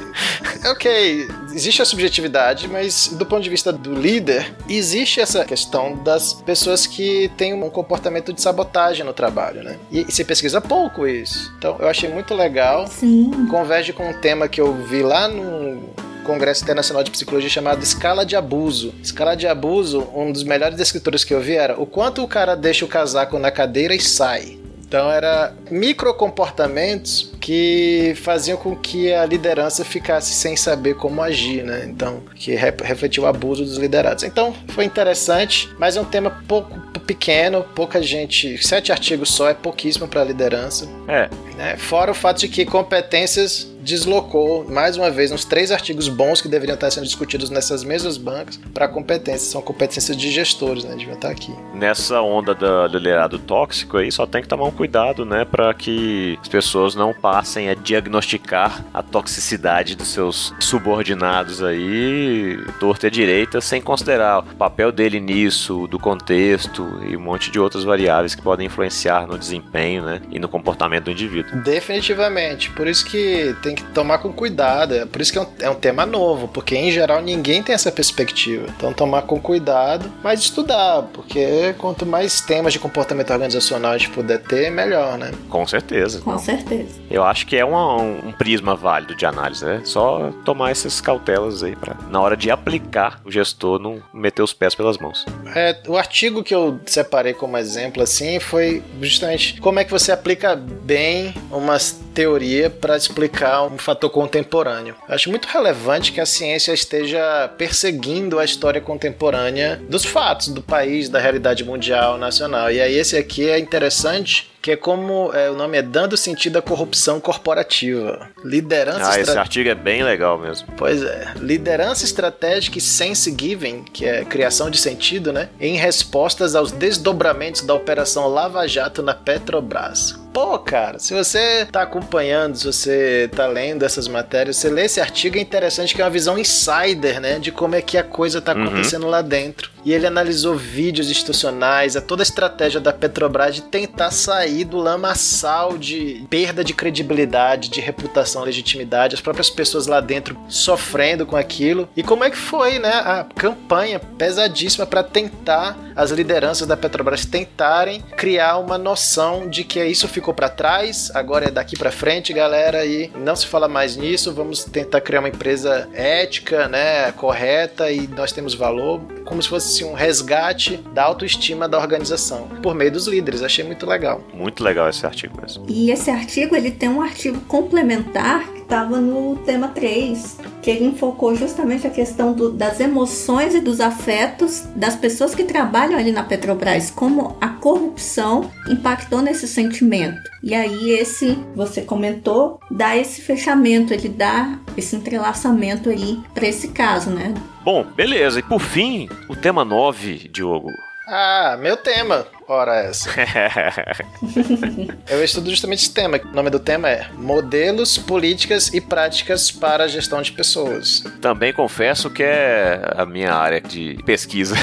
Speaker 2: ok, existe a subjetividade, mas do ponto de vista do líder, existe essa questão das pessoas que têm um comportamento de sabotagem no trabalho, né? E se pesquisa pouco isso. Então, eu achei muito legal.
Speaker 3: Sim.
Speaker 2: Converge com um tema que eu vi lá no Congresso Internacional de Psicologia chamado Escala de Abuso. Escala de Abuso, um dos melhores descritores que eu vi era o quanto o cara deixa o casaco na cadeira e sai. Então era microcomportamentos que faziam com que a liderança ficasse sem saber como agir, né? Então, que re- refletiu o abuso dos liderados. Então, foi interessante, mas é um tema pouco pequeno, pouca gente, sete artigos só é pouquíssimo para liderança
Speaker 1: É,
Speaker 2: né? Fora o fato de que competências deslocou mais uma vez uns três artigos bons que deveriam estar sendo discutidos nessas mesmas bancas para competências. São competências de gestores, né? Deviam estar aqui.
Speaker 1: nessa onda da- do liderado tóxico aí, só tem que tomar um cuidado, né, para que as pessoas não passem a diagnosticar a toxicidade dos seus subordinados aí, torta e à direita, sem considerar o papel dele nisso, do contexto e um monte de outras variáveis que podem influenciar no desempenho, né, e no comportamento do indivíduo.
Speaker 2: Definitivamente. Por isso que tem que tomar com cuidado. É por isso que é um, é um tema novo, porque em geral ninguém tem essa perspectiva. Então tomar com cuidado, mas estudar, porque quanto mais temas de comportamento organizacional a gente puder ter, melhor, né?
Speaker 1: Com certeza.
Speaker 3: Com certeza.
Speaker 1: Eu acho que é uma- um, um prisma válido de análise, né? Só tomar essas cautelas aí para na hora de aplicar o gestor não meter os pés pelas mãos.
Speaker 2: É, o artigo que eu separei como exemplo assim foi justamente como é que você aplica bem uma teoria para explicar um fator contemporâneo. Eu acho muito relevante que a ciência esteja perseguindo a história contemporânea dos fatos do país, da realidade mundial, nacional. E aí esse aqui é interessante que é como é, o nome é dando sentido à corrupção corporativa. Liderança
Speaker 1: Ah, esse artigo é bem legal mesmo.
Speaker 2: Pois é. Liderança estratégica e sense giving, que é criação de sentido, né? Em respostas aos desdobramentos da Operação Lava Jato na Petrobras. Pô, cara, se você tá acompanhando, se você tá lendo essas matérias, você lê esse artigo, é interessante que é uma visão insider, né? De como é que a coisa tá acontecendo lá dentro. E ele analisou vídeos institucionais, a toda a estratégia da Petrobras de tentar sair do lamaçal de perda de credibilidade, de reputação, legitimidade, as próprias pessoas lá dentro sofrendo com aquilo. E como é que foi, né, a campanha pesadíssima para tentar as lideranças da Petrobras tentarem criar uma noção de que isso ficou ficou para trás, agora é daqui para frente, galera, e não se fala mais nisso. Vamos tentar criar uma empresa ética, né, correta e nós temos valor, como se fosse assim, um resgate da autoestima da organização por meio dos líderes. Achei muito legal.
Speaker 1: Muito legal esse artigo mesmo.
Speaker 3: E esse artigo ele tem um artigo complementar estava no tema 3, que ele enfocou justamente a questão do, das emoções e dos afetos das pessoas que trabalham ali na Petrobras, como a corrupção impactou nesse sentimento. E aí esse, você comentou, dá esse fechamento, ele dá esse entrelaçamento aí para esse caso, né?
Speaker 1: Bom, beleza. E por fim, o tema 9, Diogo.
Speaker 2: Ah, meu tema. Ora essa. Eu estudo justamente esse tema. O nome do tema é Modelos, Políticas e Práticas para a Gestão de Pessoas.
Speaker 1: Também confesso que é a minha área de pesquisa.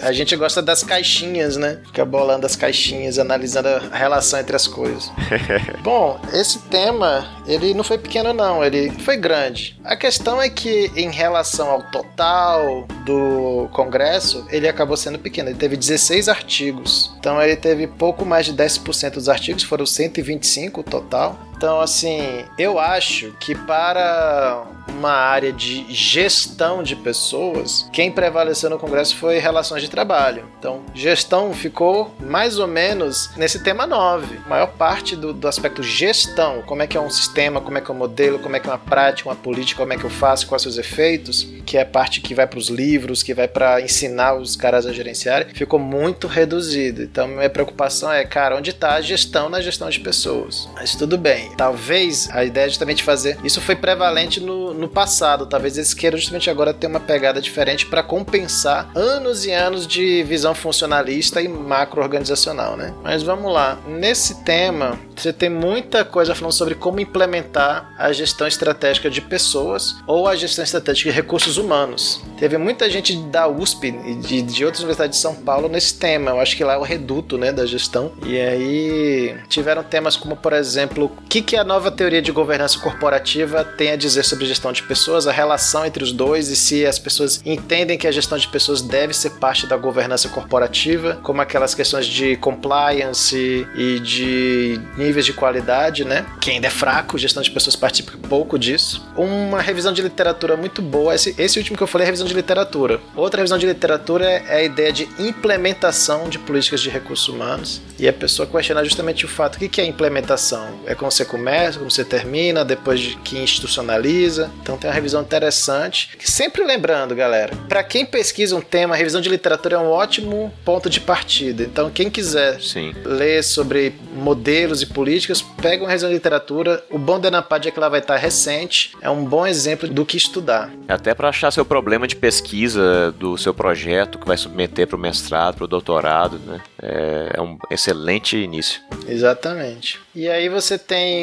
Speaker 2: A gente gosta das caixinhas, né? Fica bolando as caixinhas, analisando a relação entre as coisas. Bom, esse tema, ele não foi pequeno não, ele foi grande. A questão é que em relação ao total do congresso, ele acabou sendo pequeno. Ele teve 16 artigos. Então ele teve pouco mais de 10% dos artigos, foram 125 total. Então, assim, eu acho que para uma área de gestão de pessoas, quem prevaleceu no Congresso foi relações de trabalho. Então, gestão ficou mais ou menos nesse tema 9. A maior parte do, do aspecto gestão, como é que é um sistema, como é que é um modelo, como é que é uma prática, uma política, como é que eu faço, quais seus efeitos, que é a parte que vai para os livros, que vai para ensinar os caras a gerenciarem, ficou muito reduzido. Então, minha preocupação é, cara, onde está a gestão na gestão de pessoas? Mas tudo bem. Talvez a ideia é justamente fazer. Isso foi prevalente no, no passado. Talvez eles queiram justamente agora ter uma pegada diferente para compensar anos e anos de visão funcionalista e macro-organizacional, né? Mas vamos lá. Nesse tema, você tem muita coisa falando sobre como implementar a gestão estratégica de pessoas ou a gestão estratégica de recursos humanos. Teve muita gente da USP e de, de outras universidades de São Paulo nesse tema. Eu acho que lá é o reduto né, da gestão. E aí tiveram temas como, por exemplo, que, que a nova teoria de governança corporativa tem a dizer sobre gestão de pessoas, a relação entre os dois e se as pessoas entendem que a gestão de pessoas deve ser parte da governança corporativa, como aquelas questões de compliance e de níveis de qualidade, né? Que ainda é fraco, gestão de pessoas participa pouco disso. Uma revisão de literatura muito boa, esse, esse último que eu falei é revisão de literatura. Outra revisão de literatura é a ideia de implementação de políticas de recursos humanos e a pessoa questiona justamente o fato, o que é implementação? É como você começa, como você termina, depois de que institucionaliza. Então tem uma revisão interessante. Sempre lembrando, galera, para quem pesquisa um tema, a revisão de literatura é um ótimo ponto de partida. Então quem quiser
Speaker 1: Sim.
Speaker 2: ler sobre modelos e políticas, pega uma revisão de literatura. O bom da Anapad é que ela vai estar recente. É um bom exemplo do que estudar.
Speaker 1: Até para achar seu problema de pesquisa do seu projeto que vai submeter para o mestrado, para o doutorado, né? É, é um excelente início.
Speaker 2: Exatamente. E aí você tem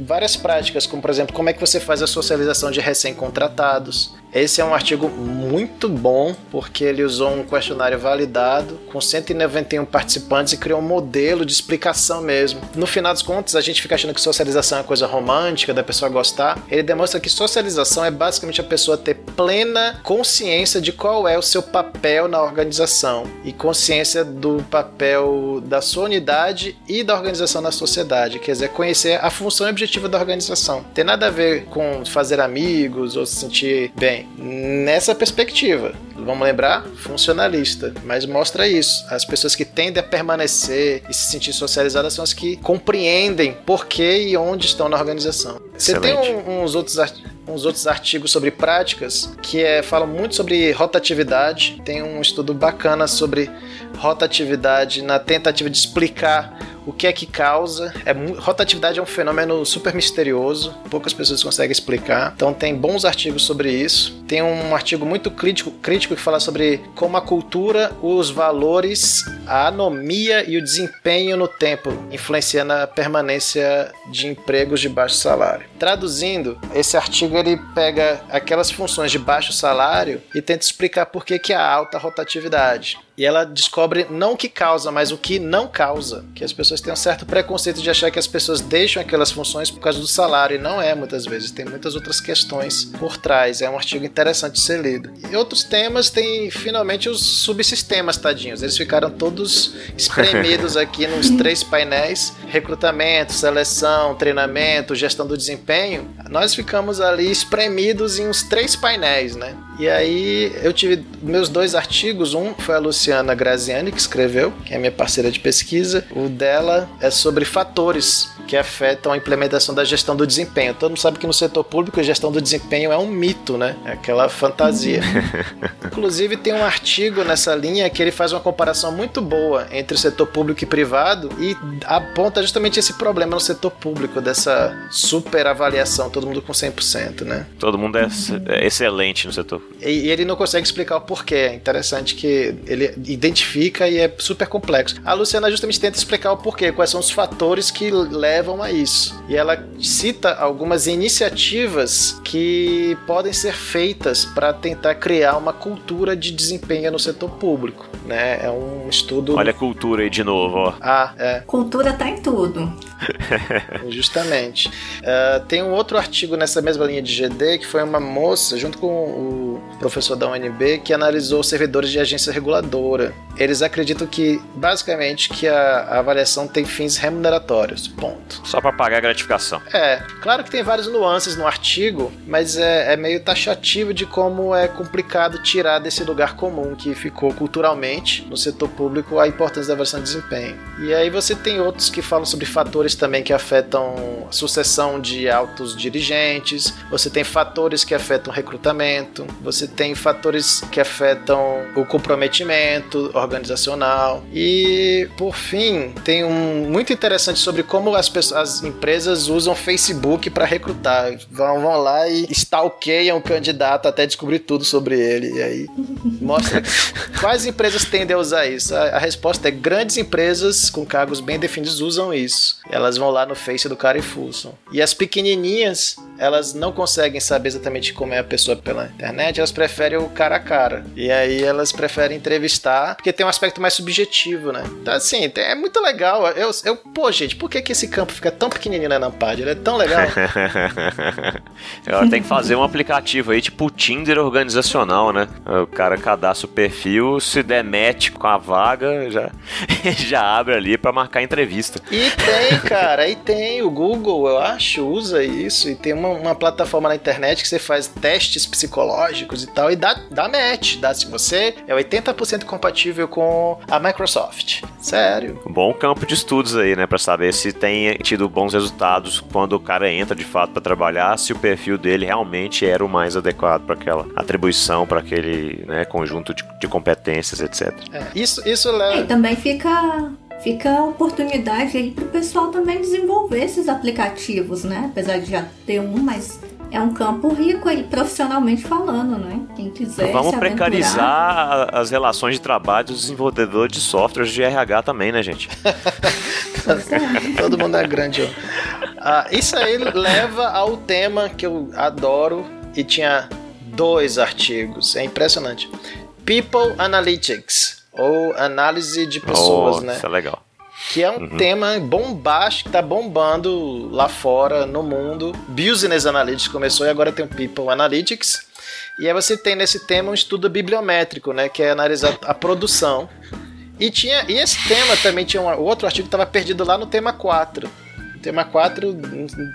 Speaker 2: várias práticas, como por exemplo, como é que você faz a socialização de recém-contratados. Esse é um artigo muito bom, porque ele usou um questionário validado com 191 participantes e criou um modelo de explicação mesmo. No final das contas, a gente fica achando que socialização é uma coisa romântica, da pessoa gostar. Ele demonstra que socialização é basicamente a pessoa ter plena consciência de qual é o seu papel na organização e consciência do papel da sua unidade e da organização na sociedade. Quer dizer, conhecer a função e objetivo da organização. Tem nada a ver com fazer amigos ou se sentir bem nessa perspectiva. Vamos lembrar? Funcionalista. Mas mostra isso. As pessoas que tendem a permanecer e se sentir socializadas são as que compreendem por que e onde estão na organização. Você tem um, uns outros uns outros artigos sobre práticas que é, falam muito sobre rotatividade. Tem um estudo bacana sobre rotatividade na tentativa de explicar o que é que causa. É, rotatividade é um fenômeno super misterioso, poucas pessoas conseguem explicar. Então tem bons artigos sobre isso. Tem um artigo muito crítico, crítico que fala sobre como a cultura, os valores, a anomia e o desempenho no tempo influenciam na permanência de empregos de baixo salário. Traduzindo, esse artigo ele pega aquelas funções de baixo salário e tenta explicar por que, que há alta rotatividade. E ela descobre não o que causa, mas o que não causa. Que as pessoas têm um certo preconceito de achar que as pessoas deixam aquelas funções por causa do salário, e não é muitas vezes. Tem muitas outras questões por trás. É um artigo interessante de ser lido. E outros temas tem finalmente os subsistemas, tadinhos. Eles ficaram todos espremidos aqui nos três painéis: recrutamento, seleção, treinamento, gestão do desempenho. Nós ficamos ali espremidos em uns três painéis, né? E aí eu tive meus dois artigos, um foi a Luciana Graziani que escreveu, que é minha parceira de pesquisa. O dela é sobre fatores que afetam a implementação da gestão do desempenho. Todo mundo sabe que no setor público a gestão do desempenho é um mito, né? É aquela fantasia. Inclusive tem um artigo nessa linha que ele faz uma comparação muito boa entre o setor público e privado e aponta justamente esse problema no setor público dessa super avaliação, todo mundo com 100%, né?
Speaker 1: Todo mundo é, é excelente no setor.
Speaker 2: E, e ele não consegue explicar o porquê. É interessante que ele identifica e é super complexo. A Luciana justamente tenta explicar o porquê, quais são os fatores que levam a isso. E ela cita algumas iniciativas que podem ser feitas para tentar criar uma cultura de desempenho no setor público. Né? É um estudo.
Speaker 1: Olha a cultura aí de novo, ó.
Speaker 2: Ah, é.
Speaker 3: Cultura tá em tudo.
Speaker 2: Justamente. Uh, tem um outro artigo nessa mesma linha de GD que foi uma moça, junto com o professor da UNB, que analisou servidores de agência reguladora. Eles acreditam que, basicamente, que a, a avaliação tem fins remuneratórios. Ponto.
Speaker 1: Só para pagar a gratificação.
Speaker 2: É, claro que tem várias nuances no artigo, mas é, é meio taxativo de como é complicado tirar desse lugar comum que ficou culturalmente no setor público a importância da avaliação de desempenho. E aí você tem outros que falam sobre fatores também que afetam a sucessão de altos dirigentes, você tem fatores que afetam o recrutamento, você tem fatores que afetam o comprometimento organizacional e, por fim, tem um muito interessante sobre como as, pessoas, as empresas usam Facebook para recrutar. Vão, vão lá e stalkeiam o candidato até descobrir tudo sobre ele. E aí mostra quais empresas tendem a usar isso. A, a resposta é grandes empresas com cargos bem definidos usam isso. Elas vão lá no Face do cara e fuçam. E as pequenininhas, elas não conseguem saber exatamente como é a pessoa pela internet, elas preferem o cara a cara. E aí elas preferem entrevistar, porque tem um aspecto mais subjetivo, né? Então, assim, é muito legal. Eu, eu pô, gente, por que, que esse campo fica tão pequenininho na Nampad? Ele é tão legal.
Speaker 1: Ela tem que fazer um aplicativo aí, tipo o Tinder organizacional, né? O cara cadastra o perfil, se der match com a vaga, já, já abre ali para marcar entrevista.
Speaker 2: E tem, cara, e tem. O Google, eu acho, usa isso. E tem uma, uma plataforma na internet que você faz testes psicológicos e tal, e dá, dá match. Dá se você é 80% compatível com a Microsoft. Sério.
Speaker 1: Bom campo de estudos aí, né? Pra saber se tem tido bons resultados quando o cara entra de fato para trabalhar, se o perfil dele realmente era o mais adequado para aquela atribuição, para aquele né, conjunto de, de competências, etc.
Speaker 2: É, isso, isso leva.
Speaker 3: É, também fica fica a oportunidade aí para o pessoal também desenvolver esses aplicativos, né? Apesar de já ter um, mas é um campo rico aí, profissionalmente falando, né? Quem quiser.
Speaker 1: Vamos
Speaker 3: se
Speaker 1: precarizar as relações de trabalho dos desenvolvedores de softwares de RH também, né, gente?
Speaker 2: Todo mundo é grande. Ah, isso aí leva ao tema que eu adoro e tinha dois artigos. É impressionante. People Analytics ou análise de pessoas,
Speaker 1: oh,
Speaker 2: né?
Speaker 1: Isso é legal.
Speaker 2: Que é um uhum. tema bombástico que tá bombando lá fora, no mundo. Business Analytics começou e agora tem o People Analytics. E aí você tem nesse tema um estudo bibliométrico, né? Que é analisar a produção. E, tinha, e esse tema também tinha um outro artigo que estava perdido lá no tema 4 Tema 4,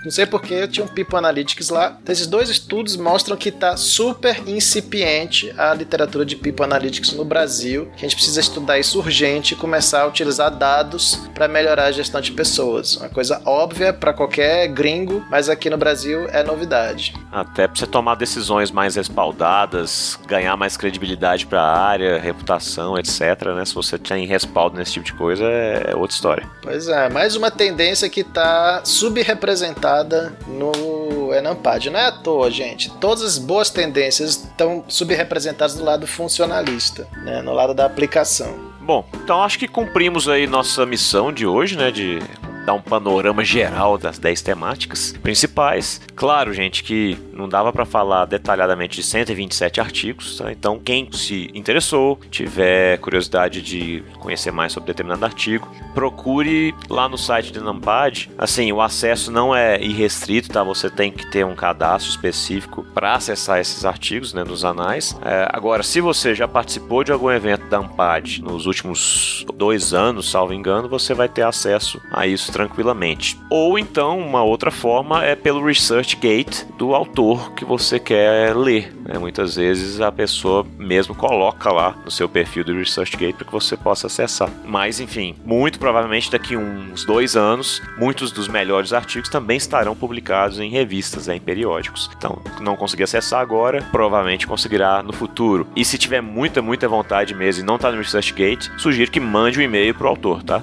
Speaker 2: não sei porque eu tinha um People Analytics lá. Então, esses dois estudos mostram que está super incipiente a literatura de People Analytics no Brasil. A gente precisa estudar isso urgente e começar a utilizar dados para melhorar a gestão de pessoas. Uma coisa óbvia para qualquer gringo, mas aqui no Brasil é novidade.
Speaker 1: Até para você tomar decisões mais respaldadas, ganhar mais credibilidade para a área, reputação, etc. Né? Se você tem respaldo nesse tipo de coisa, é outra história.
Speaker 2: Pois é, mais uma tendência que está subrepresentada no Enampad. Não é à toa, gente. Todas as boas tendências estão subrepresentadas do lado funcionalista, né? no lado da aplicação.
Speaker 1: Bom, então acho que cumprimos aí nossa missão de hoje, né? De dar um panorama geral das 10 temáticas principais. Claro, gente, que não dava para falar detalhadamente de 127 artigos, tá? então quem se interessou, tiver curiosidade de conhecer mais sobre determinado artigo, procure lá no site do Numpad. Assim, o acesso não é irrestrito, tá? Você tem que ter um cadastro específico para acessar esses artigos, né, nos anais. É, agora, se você já participou de algum evento da Ampad nos últimos dois anos, salvo engano, você vai ter acesso a isso tranquilamente. Ou então, uma outra forma é pelo ResearchGate do autor que você quer ler. Né? Muitas vezes a pessoa mesmo coloca lá no seu perfil do ResearchGate para que você possa acessar. Mas, enfim, muito provavelmente daqui uns dois anos, muitos dos melhores artigos também estarão publicados em revistas, né, em periódicos. Então, não conseguir acessar agora, provavelmente conseguirá no futuro. E se tiver muita, muita vontade mesmo e não está no ResearchGate, sugiro que mande um e-mail pro autor, tá?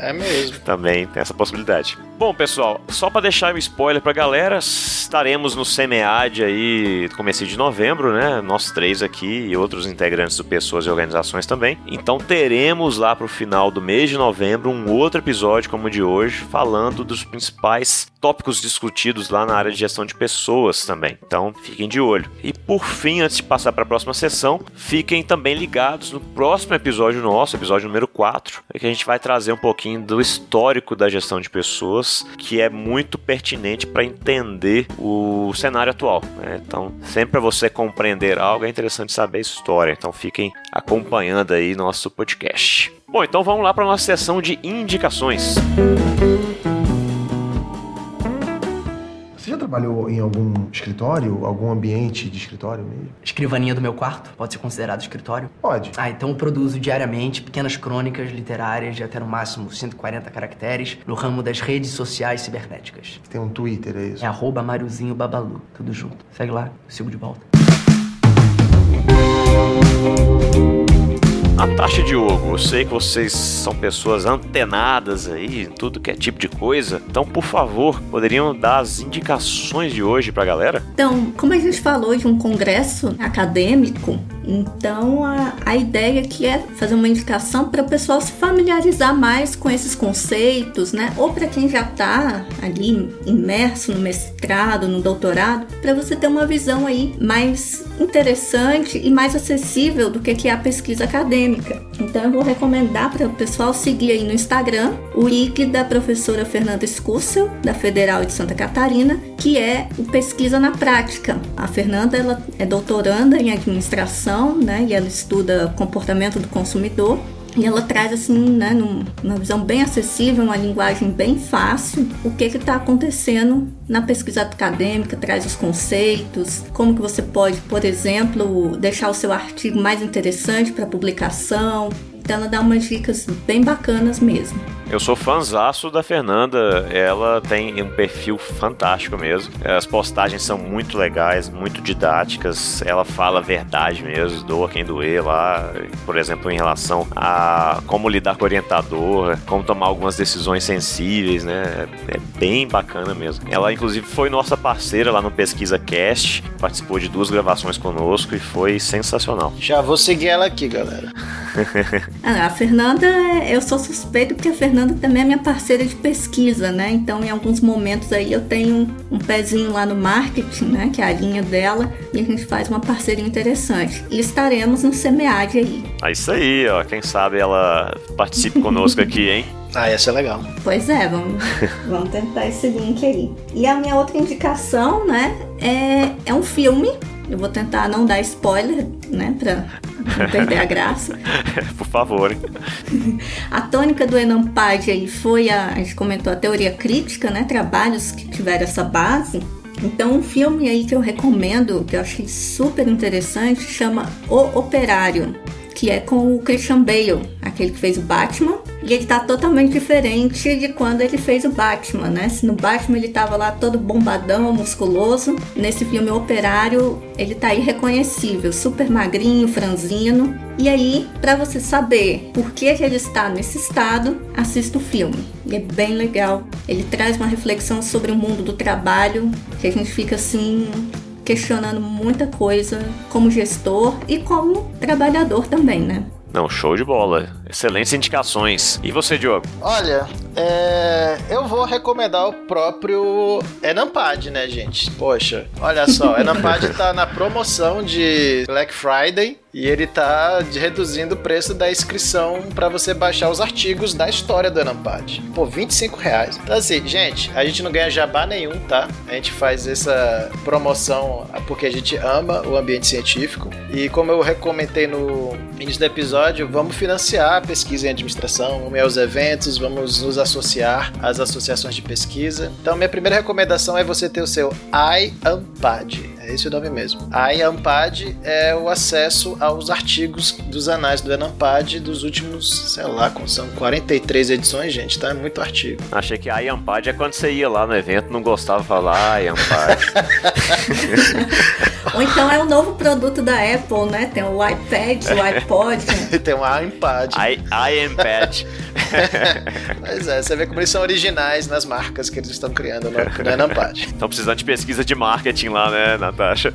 Speaker 2: É mesmo.
Speaker 1: também tem essa possibilidade. Bom, pessoal, só para deixar um spoiler pra galera, estaremos no SEMEAD aí começo de novembro, né? Nós três aqui e outros integrantes do Pessoas e Organizações também. Então teremos lá pro final do mês de novembro um outro episódio como o de hoje, falando dos principais tópicos discutidos lá na área de gestão de pessoas também. Então fiquem de olho. E por fim, antes de passar para a próxima sessão, fiquem também ligados no próximo episódio nosso, episódio número 4, é que a gente vai trazer um pouquinho do histórico da gestão de pessoas, que é muito pertinente para entender o cenário atual. Né? Então, sempre para você compreender algo, é interessante saber a história. Então, fiquem acompanhando aí nosso podcast. Bom, então vamos lá para nossa sessão de indicações.
Speaker 4: Você trabalhou em algum escritório, algum ambiente de escritório mesmo?
Speaker 5: Escrivaninha do meu quarto pode ser considerado escritório?
Speaker 4: Pode.
Speaker 5: Ah, então eu produzo diariamente pequenas crônicas literárias de até no máximo 140 caracteres no ramo das redes sociais cibernéticas.
Speaker 4: Tem um Twitter, é isso?
Speaker 5: É arroba Mariozinho Babalu, tudo junto. Segue lá, eu sigo de volta.
Speaker 1: A taxa Diogo, eu sei que vocês são pessoas antenadas aí em tudo que é tipo de coisa, então por favor, poderiam dar as indicações de hoje pra galera?
Speaker 3: Então, como a gente falou de um congresso acadêmico, então a, a ideia aqui é fazer uma indicação para o pessoal se familiarizar mais com esses conceitos, né? Ou para quem já está ali imerso no mestrado, no doutorado, para você ter uma visão aí mais interessante e mais acessível do que que é a pesquisa acadêmica. Então eu vou recomendar para o pessoal seguir aí no Instagram o link da professora Fernanda Scussel, da Federal de Santa Catarina, que é o Pesquisa na Prática. A Fernanda ela é doutoranda em administração, né, e ela estuda comportamento do consumidor. E ela traz assim, né, numa visão bem acessível, uma linguagem bem fácil, o que está acontecendo na pesquisa acadêmica, traz os conceitos, como que você pode, por exemplo, deixar o seu artigo mais interessante para publicação. Então ela dá umas dicas bem bacanas mesmo.
Speaker 1: Eu sou fãzaço da Fernanda, ela tem um perfil fantástico mesmo. As postagens são muito legais, muito didáticas. Ela fala a verdade mesmo, doa quem doer lá, por exemplo, em relação a como lidar com o orientador, como tomar algumas decisões sensíveis, né? É bem bacana mesmo. Ela, inclusive, foi nossa parceira lá no Pesquisa Cast, participou de duas gravações conosco e foi sensacional.
Speaker 2: Já vou seguir ela aqui, galera.
Speaker 3: Ah, a Fernanda, eu sou suspeita porque a Fernanda também é minha parceira de pesquisa, né? Então, em alguns momentos aí eu tenho um pezinho lá no marketing, né? Que é a linha dela, e a gente faz uma parceria interessante. E estaremos no SEMEAD aí.
Speaker 1: É isso aí, ó. Quem sabe ela participe conosco aqui, hein?
Speaker 2: Ah, ia ser legal.
Speaker 3: Pois é, vamos, vamos tentar esse link aí. E a minha outra indicação, né, é, é um filme. Eu vou tentar não dar spoiler, né, pra não perder a graça.
Speaker 1: Por favor.
Speaker 3: A tônica do Enampad aí foi a, a gente comentou a teoria crítica, né, trabalhos que tiveram essa base. Então, um filme aí que eu recomendo, que eu achei super interessante, chama O Operário, que é com o Christian Bale, aquele que fez o Batman. E ele tá totalmente diferente de quando ele fez o Batman, né? Se no Batman ele tava lá todo bombadão, musculoso, nesse filme Operário ele tá irreconhecível, super magrinho, franzino. E aí, para você saber por que ele está nesse estado, assista o filme. Ele é bem legal. Ele traz uma reflexão sobre o mundo do trabalho, que a gente fica assim questionando muita coisa como gestor e como trabalhador também, né?
Speaker 1: Não, show de bola. Excelentes indicações. E você, Diogo?
Speaker 2: Olha, é, eu vou recomendar o próprio Enampad, né, gente? Poxa, olha só, Enampad tá na promoção de Black Friday e ele tá reduzindo o preço da inscrição para você baixar os artigos da história do Enampad. Pô, 25 reais. Então assim, gente, a gente não ganha jabá nenhum, tá? A gente faz essa promoção porque a gente ama o ambiente científico. E como eu recomendei no início do episódio, vamos financiar pesquisa em administração, vamos aos eventos, vamos nos associar às associações de pesquisa. Então, minha primeira recomendação é você ter o seu iAmpad. É esse o nome mesmo. iAmpad é o acesso aos artigos dos anais do Enampad dos últimos, sei lá, são 43 edições, gente, tá? É muito artigo.
Speaker 1: Achei que iAmpad é quando você ia lá no evento não gostava de falar iAmpad.
Speaker 3: Ou então é um novo produto da Apple, né? Tem o iPad, o iPod.
Speaker 2: Tem um iPad.
Speaker 1: I, iPad.
Speaker 2: pois é, você vê como eles são originais nas marcas que eles estão criando no, no Enampad.
Speaker 1: Estão precisando de pesquisa de marketing lá, né, Natasha?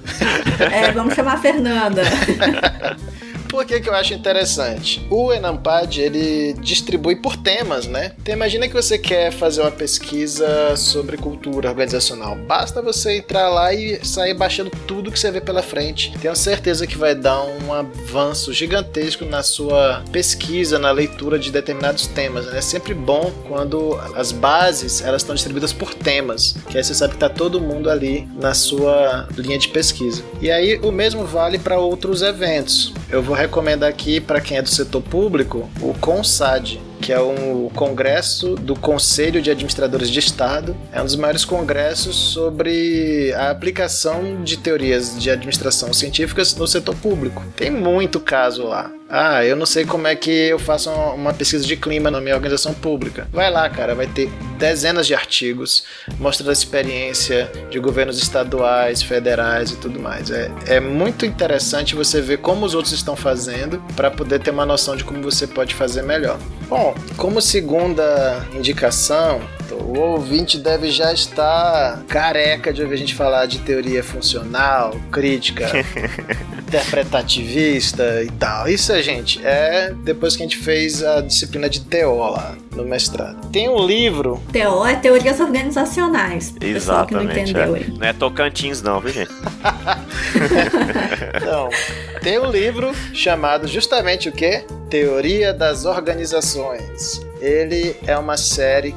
Speaker 3: É, vamos chamar a Fernanda.
Speaker 2: Por que, que eu acho interessante? O Enampad, ele distribui por temas, né? Então imagina que você quer fazer uma pesquisa sobre cultura organizacional. Basta você entrar lá e sair baixando tudo que você vê pela frente. Tenho certeza que vai dar um avanço gigantesco na sua pesquisa, na leitura de determinados temas. Né? É sempre bom quando as bases elas estão distribuídas por temas, que aí você sabe que está todo mundo ali na sua linha de pesquisa. E aí o mesmo vale para outros eventos. Eu vou recomendar aqui para quem é do setor público o CONSAD, que é um congresso do Conselho de Administradores de Estado. É um dos maiores congressos sobre a aplicação de teorias de administração científicas no setor público. Tem muito caso lá. Ah, eu não sei como é que eu faço uma pesquisa de clima na minha organização pública. Vai lá, cara, vai ter dezenas de artigos mostrando a experiência de governos estaduais, federais e tudo mais. É, é muito interessante você ver como os outros estão fazendo para poder ter uma noção de como você pode fazer melhor. Bom, como segunda indicação, o ouvinte deve já estar careca de ouvir a gente falar de teoria funcional, crítica, interpretativista e tal. Isso, gente, é depois que a gente fez a disciplina de TO lá no mestrado. Tem um livro.
Speaker 3: TO é teorias organizacionais.
Speaker 1: Exatamente. Que não, entendeu, é. não é Tocantins, não, viu, gente?
Speaker 2: então, tem um livro chamado justamente o quê? Teoria das Organizações. Ele é uma série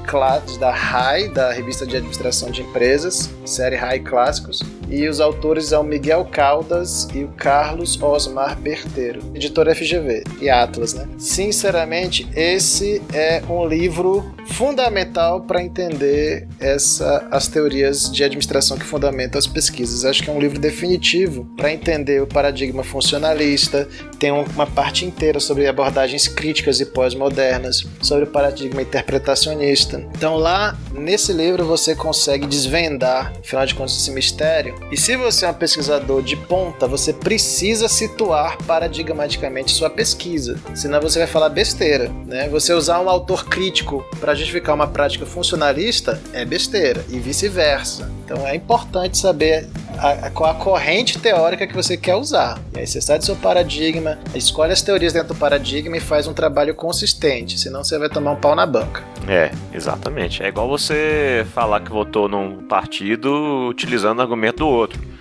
Speaker 2: da RAI, da Revista de Administração de Empresas, série RAI Clássicos, e os autores são Miguel Caldas e o Carlos Osmar Berteiro, editora FGV e Atlas, né? Sinceramente, esse é um livro fundamental para entender essa, as teorias de administração que fundamentam as pesquisas. Acho que é um livro definitivo para entender o paradigma funcionalista. Tem uma parte inteira sobre abordagens críticas e pós-modernas, sobre o paradigma interpretacionista. Então, lá nesse livro você consegue desvendar, afinal de contas, esse mistério. E se você é um pesquisador de ponta, você precisa situar paradigmaticamente sua pesquisa, senão você vai falar besteira. Né? Você usar um autor crítico para justificar uma prática funcionalista é besteira e vice-versa. Então é importante saber a, qual a corrente teórica que você quer usar. E aí você sai do seu paradigma, escolhe as teorias dentro do paradigma e faz um trabalho consistente, senão você vai tomar um pau na banca.
Speaker 1: É, exatamente. É igual você falar que votou num partido utilizando o argumento do outro.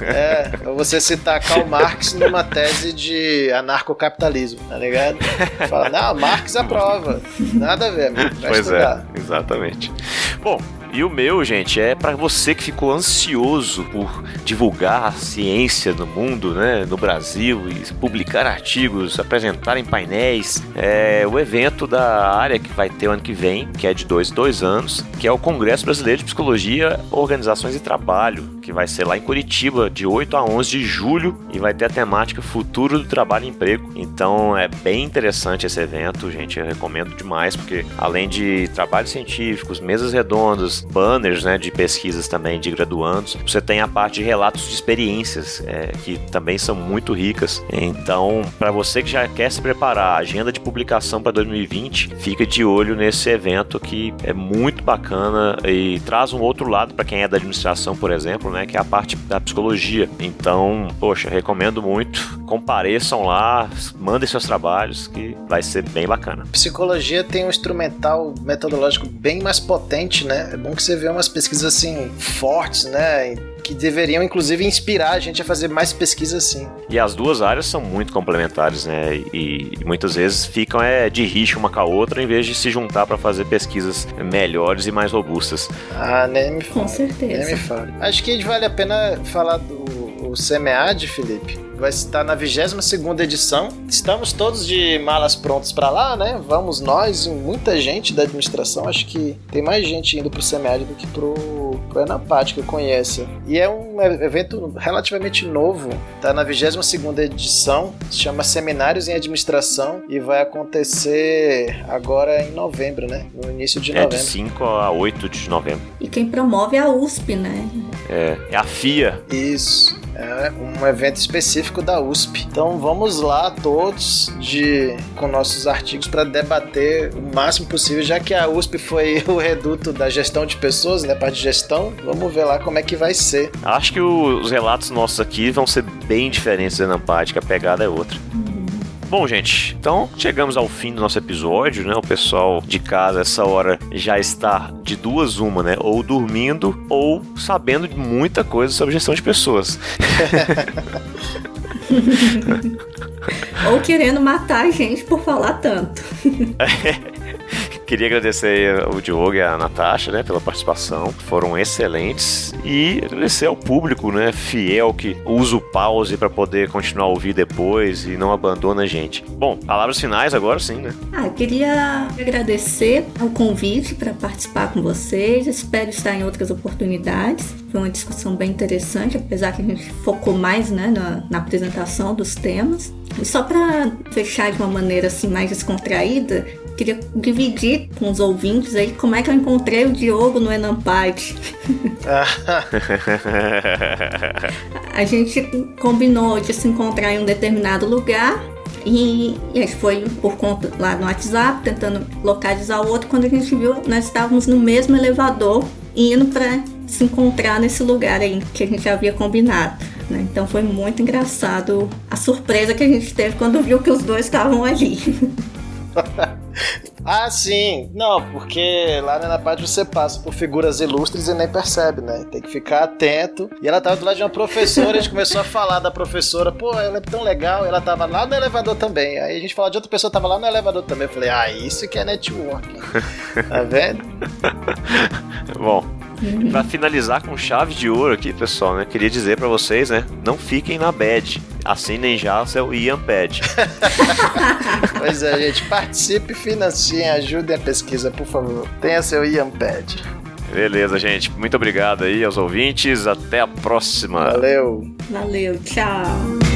Speaker 2: É, ou você citar Karl Marx numa tese de anarcocapitalismo, tá ligado? Fala, não, Marx aprova. Nada a ver, amigo. Vai
Speaker 1: pois
Speaker 2: estudar.
Speaker 1: é, exatamente. Bom, e o meu, gente, é para você que ficou ansioso por divulgar a ciência no mundo, né, no Brasil, e publicar artigos, apresentar em painéis. É o evento da área que vai ter o ano que vem, que é de dois, dois anos, que é o Congresso Brasileiro de Psicologia, Organizações e Trabalho, que vai ser lá em Curitiba, de 8 a 11 de julho, e vai ter a temática Futuro do Trabalho e Emprego. Então é bem interessante esse evento, gente. Eu recomendo demais, porque além de trabalhos científicos, mesas redondas, banners né, de pesquisas também de graduandos. Você tem a parte de relatos de experiências, é, que também são muito ricas. Então, para você que já quer se preparar, agenda de publicação para 2020, fica de olho nesse evento que é muito bacana e traz um outro lado para quem é da administração, por exemplo, né? Que é a parte da psicologia. Então, poxa, recomendo muito. Compareçam lá, mandem seus trabalhos, que vai ser bem bacana.
Speaker 2: Psicologia tem um instrumental metodológico bem mais potente, né? É bom que você vê umas pesquisas assim fortes, né? que deveriam inclusive inspirar a gente a fazer mais pesquisa assim.
Speaker 1: E as duas áreas são muito complementares, né? E, e muitas vezes ficam é, de rixa uma com a outra em vez de se juntar para fazer pesquisas melhores e mais robustas.
Speaker 2: Ah, nem me
Speaker 3: fale. Com certeza.
Speaker 2: Nem me fale. Acho que vale a pena falar do o SEMEAD, Felipe vai estar na 22 edição. Estamos todos de malas prontas para lá, né? Vamos nós e muita gente da administração. Acho que tem mais gente indo pro SEMEAD do que pro, pro Enapat, que eu conheço. E é um evento relativamente novo. Tá na 22 edição. Se chama Seminários em Administração e vai acontecer agora em novembro, né? No início de novembro. É
Speaker 1: de 5 a 8 de novembro.
Speaker 3: E quem promove é a USP, né?
Speaker 1: É, é a FIA.
Speaker 2: Isso. É um evento específico da USP. Então vamos lá todos de com nossos artigos para debater o máximo possível, já que a USP foi o reduto da gestão de pessoas, né, parte de gestão. Vamos ver lá como é que vai ser.
Speaker 1: Acho que os relatos nossos aqui vão ser bem diferentes da Nampad, que a pegada é outra. Bom, gente, então chegamos ao fim do nosso episódio, né? O pessoal de casa essa hora já está de duas uma, né? Ou dormindo ou sabendo de muita coisa sobre gestão de pessoas.
Speaker 3: ou querendo matar a gente por falar tanto.
Speaker 1: Queria agradecer o Diogo e a Natasha, né, pela participação. Foram excelentes. E agradecer ao público, né, fiel que usa o pause para poder continuar a ouvir depois e não abandona a gente. Bom, palavras finais agora sim, né?
Speaker 3: Ah, eu queria agradecer o convite para participar com vocês. Espero estar em outras oportunidades. Foi uma discussão bem interessante, apesar que a gente focou mais, né, na, na apresentação dos temas. E só para fechar de uma maneira assim mais descontraída, queria dividir com os ouvintes aí como é que eu encontrei o Diogo no Enampad. a gente combinou de se encontrar em um determinado lugar e, e foi por conta lá no WhatsApp, tentando localizar o outro. Quando a gente viu, nós estávamos no mesmo elevador, indo para se encontrar nesse lugar aí que a gente havia combinado. Né? Então foi muito engraçado a surpresa que a gente teve quando viu que os dois estavam ali.
Speaker 2: ah, sim. Não, porque lá na parte você passa por figuras ilustres e nem percebe, né? Tem que ficar atento. E ela tava do lado de uma professora, a gente começou a falar da professora. Pô, ela é tão legal. Ela tava lá no elevador também. Aí a gente falou de outra pessoa, tava lá no elevador também. Eu falei, ah, isso que é networking. tá vendo?
Speaker 1: Bom, Uhum. Para finalizar com chave de ouro aqui, pessoal, né? Queria dizer para vocês, né? Não fiquem na bad. Assinem já o seu Ian Pad.
Speaker 2: pois é, gente. Participe, financiem, ajudem a pesquisa, por favor. Tenha seu Ian Pad.
Speaker 1: Beleza, gente. Muito obrigado aí aos ouvintes. Até a próxima.
Speaker 2: Valeu.
Speaker 3: Valeu. Tchau.